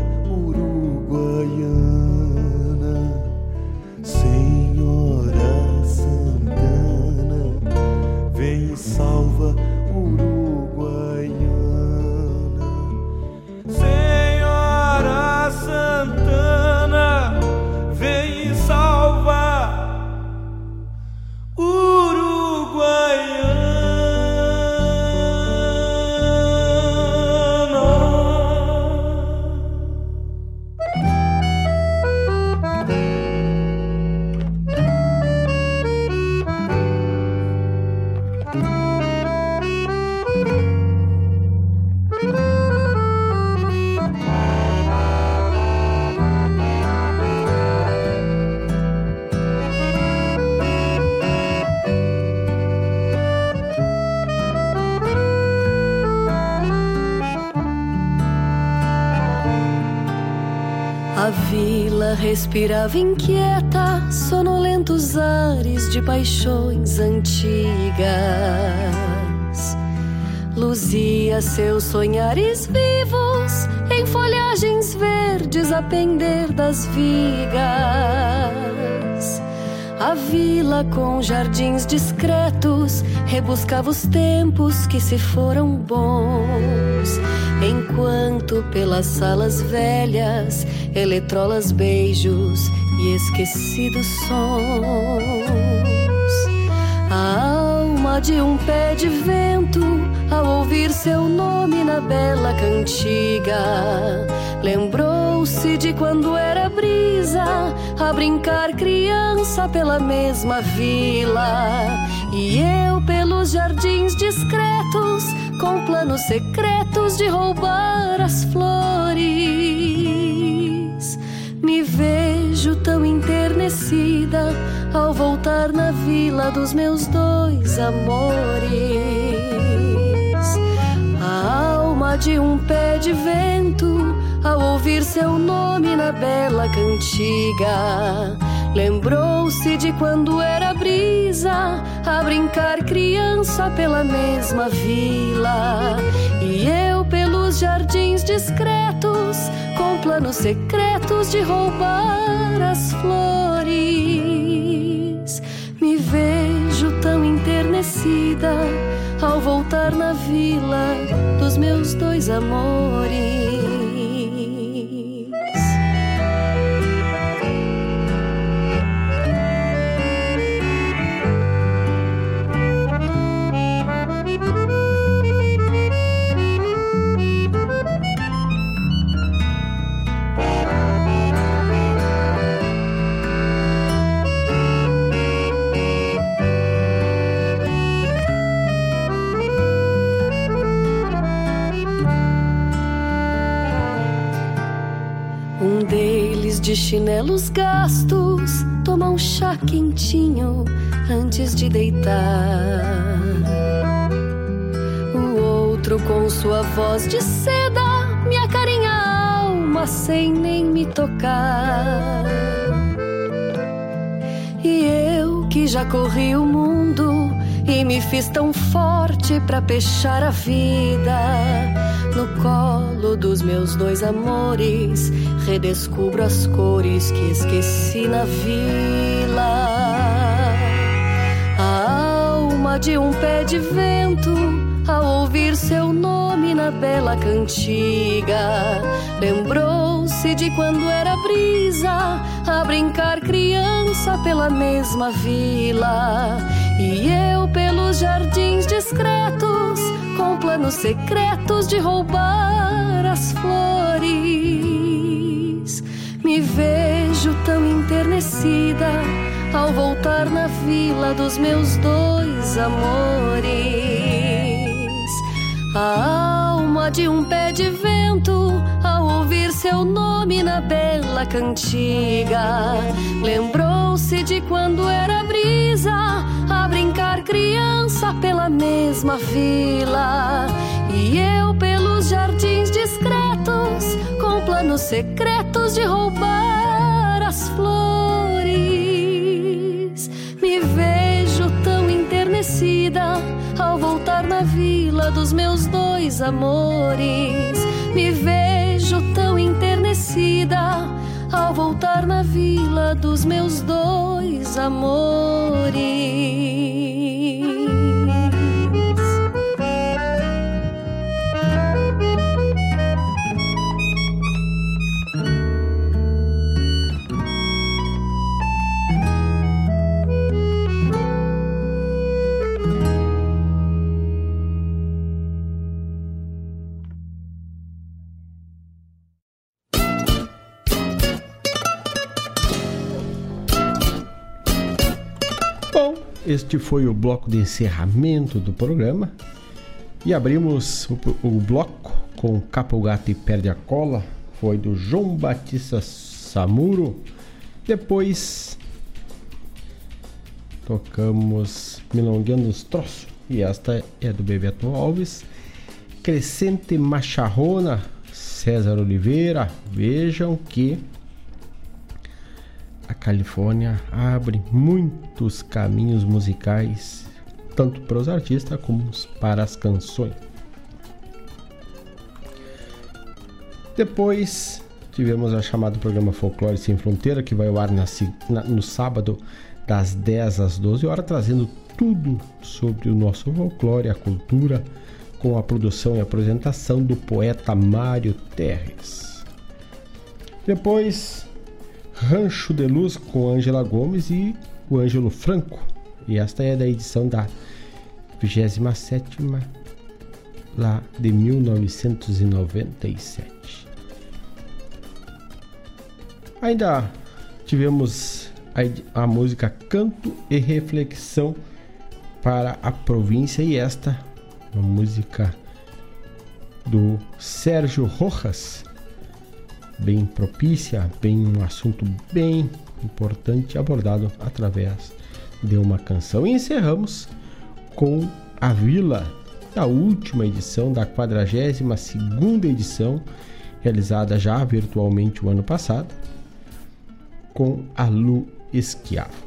[SPEAKER 28] vila respirava inquieta, sonolentos ares de paixões antigas. Luzia seus sonhares vivos em folhagens verdes a pender das vigas. A vila com jardins discretos rebuscava os tempos que se foram bons. Enquanto pelas salas velhas, eletrolas beijos e esquecidos sons. A alma de um pé de vento, ao ouvir seu nome na bela cantiga, lembrou-se de quando era brisa, a brincar criança pela mesma vila. E eu pelos jardins discretos, com planos secretos de roubar as flores. Me vejo tão enternecida ao voltar na vila dos meus dois amores. A alma de um pé de vento, ao ouvir seu nome na bela cantiga, lembrou-se de quando era brisa a brincar criança pela mesma vila. E eu pelos jardins discretos, com planos secretos de roubar as flores. Me vejo tão enternecida ao voltar na vila dos meus dois amores. De chinelos gastos toma um chá quentinho antes de deitar. O outro com sua voz de seda me acarinha a alma sem nem me tocar. E eu que já corri o mundo e me fiz tão forte pra pechar a vida. No colo dos meus dois amores, redescubro as cores que esqueci na vila. A alma de um pé de vento, ao ouvir seu nome na bela cantiga, lembrou-se de quando era brisa a brincar criança pela mesma vila. E eu pelos jardins discretos, com planos secretos de roubar as flores. Me vejo tão enternecida ao voltar na vila dos meus dois amores. A alma de um pé de vento, ao ouvir seu nome na bela cantiga, lembrou-se de quando era brisa brincar criança pela mesma vila. E eu pelos jardins discretos, com planos secretos de roubar as flores. Me vejo tão enternecida ao voltar na vila dos meus dois amores. Me vejo tão enternecida ao voltar na vila dos meus dois amores.
[SPEAKER 2] Este foi o bloco de encerramento do programa. E abrimos o, o bloco com Capo Gato e Perde a Cola. Foi do João Batista Samuro. Depois tocamos Milongueando os Troços. E esta é do Bebeto Alves. Crescente Macharrona, César Oliveira. Vejam que a Califórnia abre muitos caminhos musicais, tanto para os artistas como para as canções. Depois tivemos a chamada programa Folclore Sem Fronteira, que vai ao ar na, na, no sábado, das 10 às 12 horas, trazendo tudo sobre o nosso folclore, a cultura, com a produção e apresentação do poeta Mário Terres. Depois, Rancho de Luz com Ângela Gomes e o Ângelo Franco. E esta é da edição da 27 lá de 1997. Ainda tivemos a, a música Canto e Reflexão para a província e esta, uma música do Sérgio Rojas, bem propícia, bem um assunto bem importante abordado através de uma canção. E encerramos com a Vila, a última edição da 42 segunda edição, realizada já virtualmente o ano passado com a Lu Esquiavo.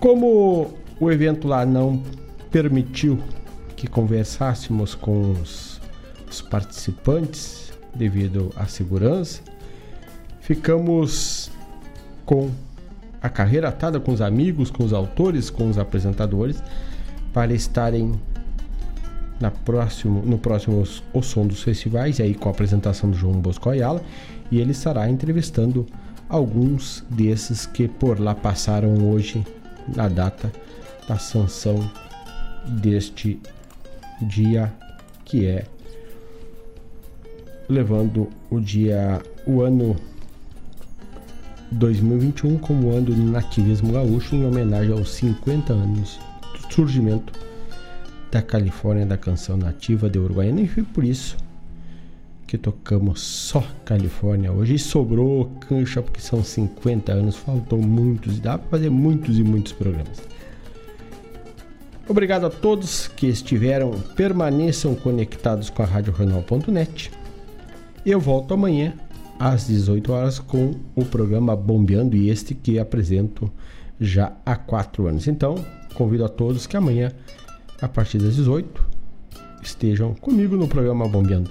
[SPEAKER 2] Como o evento lá não permitiu que conversássemos com os, os participantes devido à segurança, ficamos com a carreira atada com os amigos, com os autores, com os apresentadores, para estarem na próximo, no próximo O Som dos Festivais, aí com a apresentação do João Bosco Ayala, e ele estará entrevistando alguns desses que por lá passaram hoje na data da sanção deste dia que é levando o dia o ano 2021 como ano do nativismo gaúcho em homenagem aos 50 anos do surgimento da Califórnia da canção nativa de Uruguaiana e foi por isso que tocamos só Califórnia hoje e sobrou cancha porque são 50 anos, faltou muitos e dá para fazer muitos e muitos programas. Obrigado a todos que estiveram, permaneçam conectados com a Renal.net. Eu volto amanhã às 18 horas com o programa Bombeando e este que apresento já há 4 anos. Então, convido a todos que amanhã, a partir das 18, estejam comigo no programa Bombeando.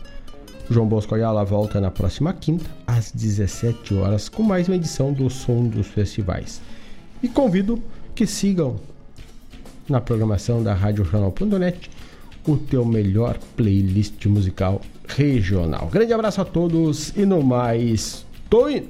[SPEAKER 2] João Bosco Ayala volta na próxima quinta, às 17 horas, com mais uma edição do Som dos Festivais. E convido que sigam na programação da Rádio Jornal.net o teu melhor playlist musical regional. Grande abraço a todos e no mais, tô indo!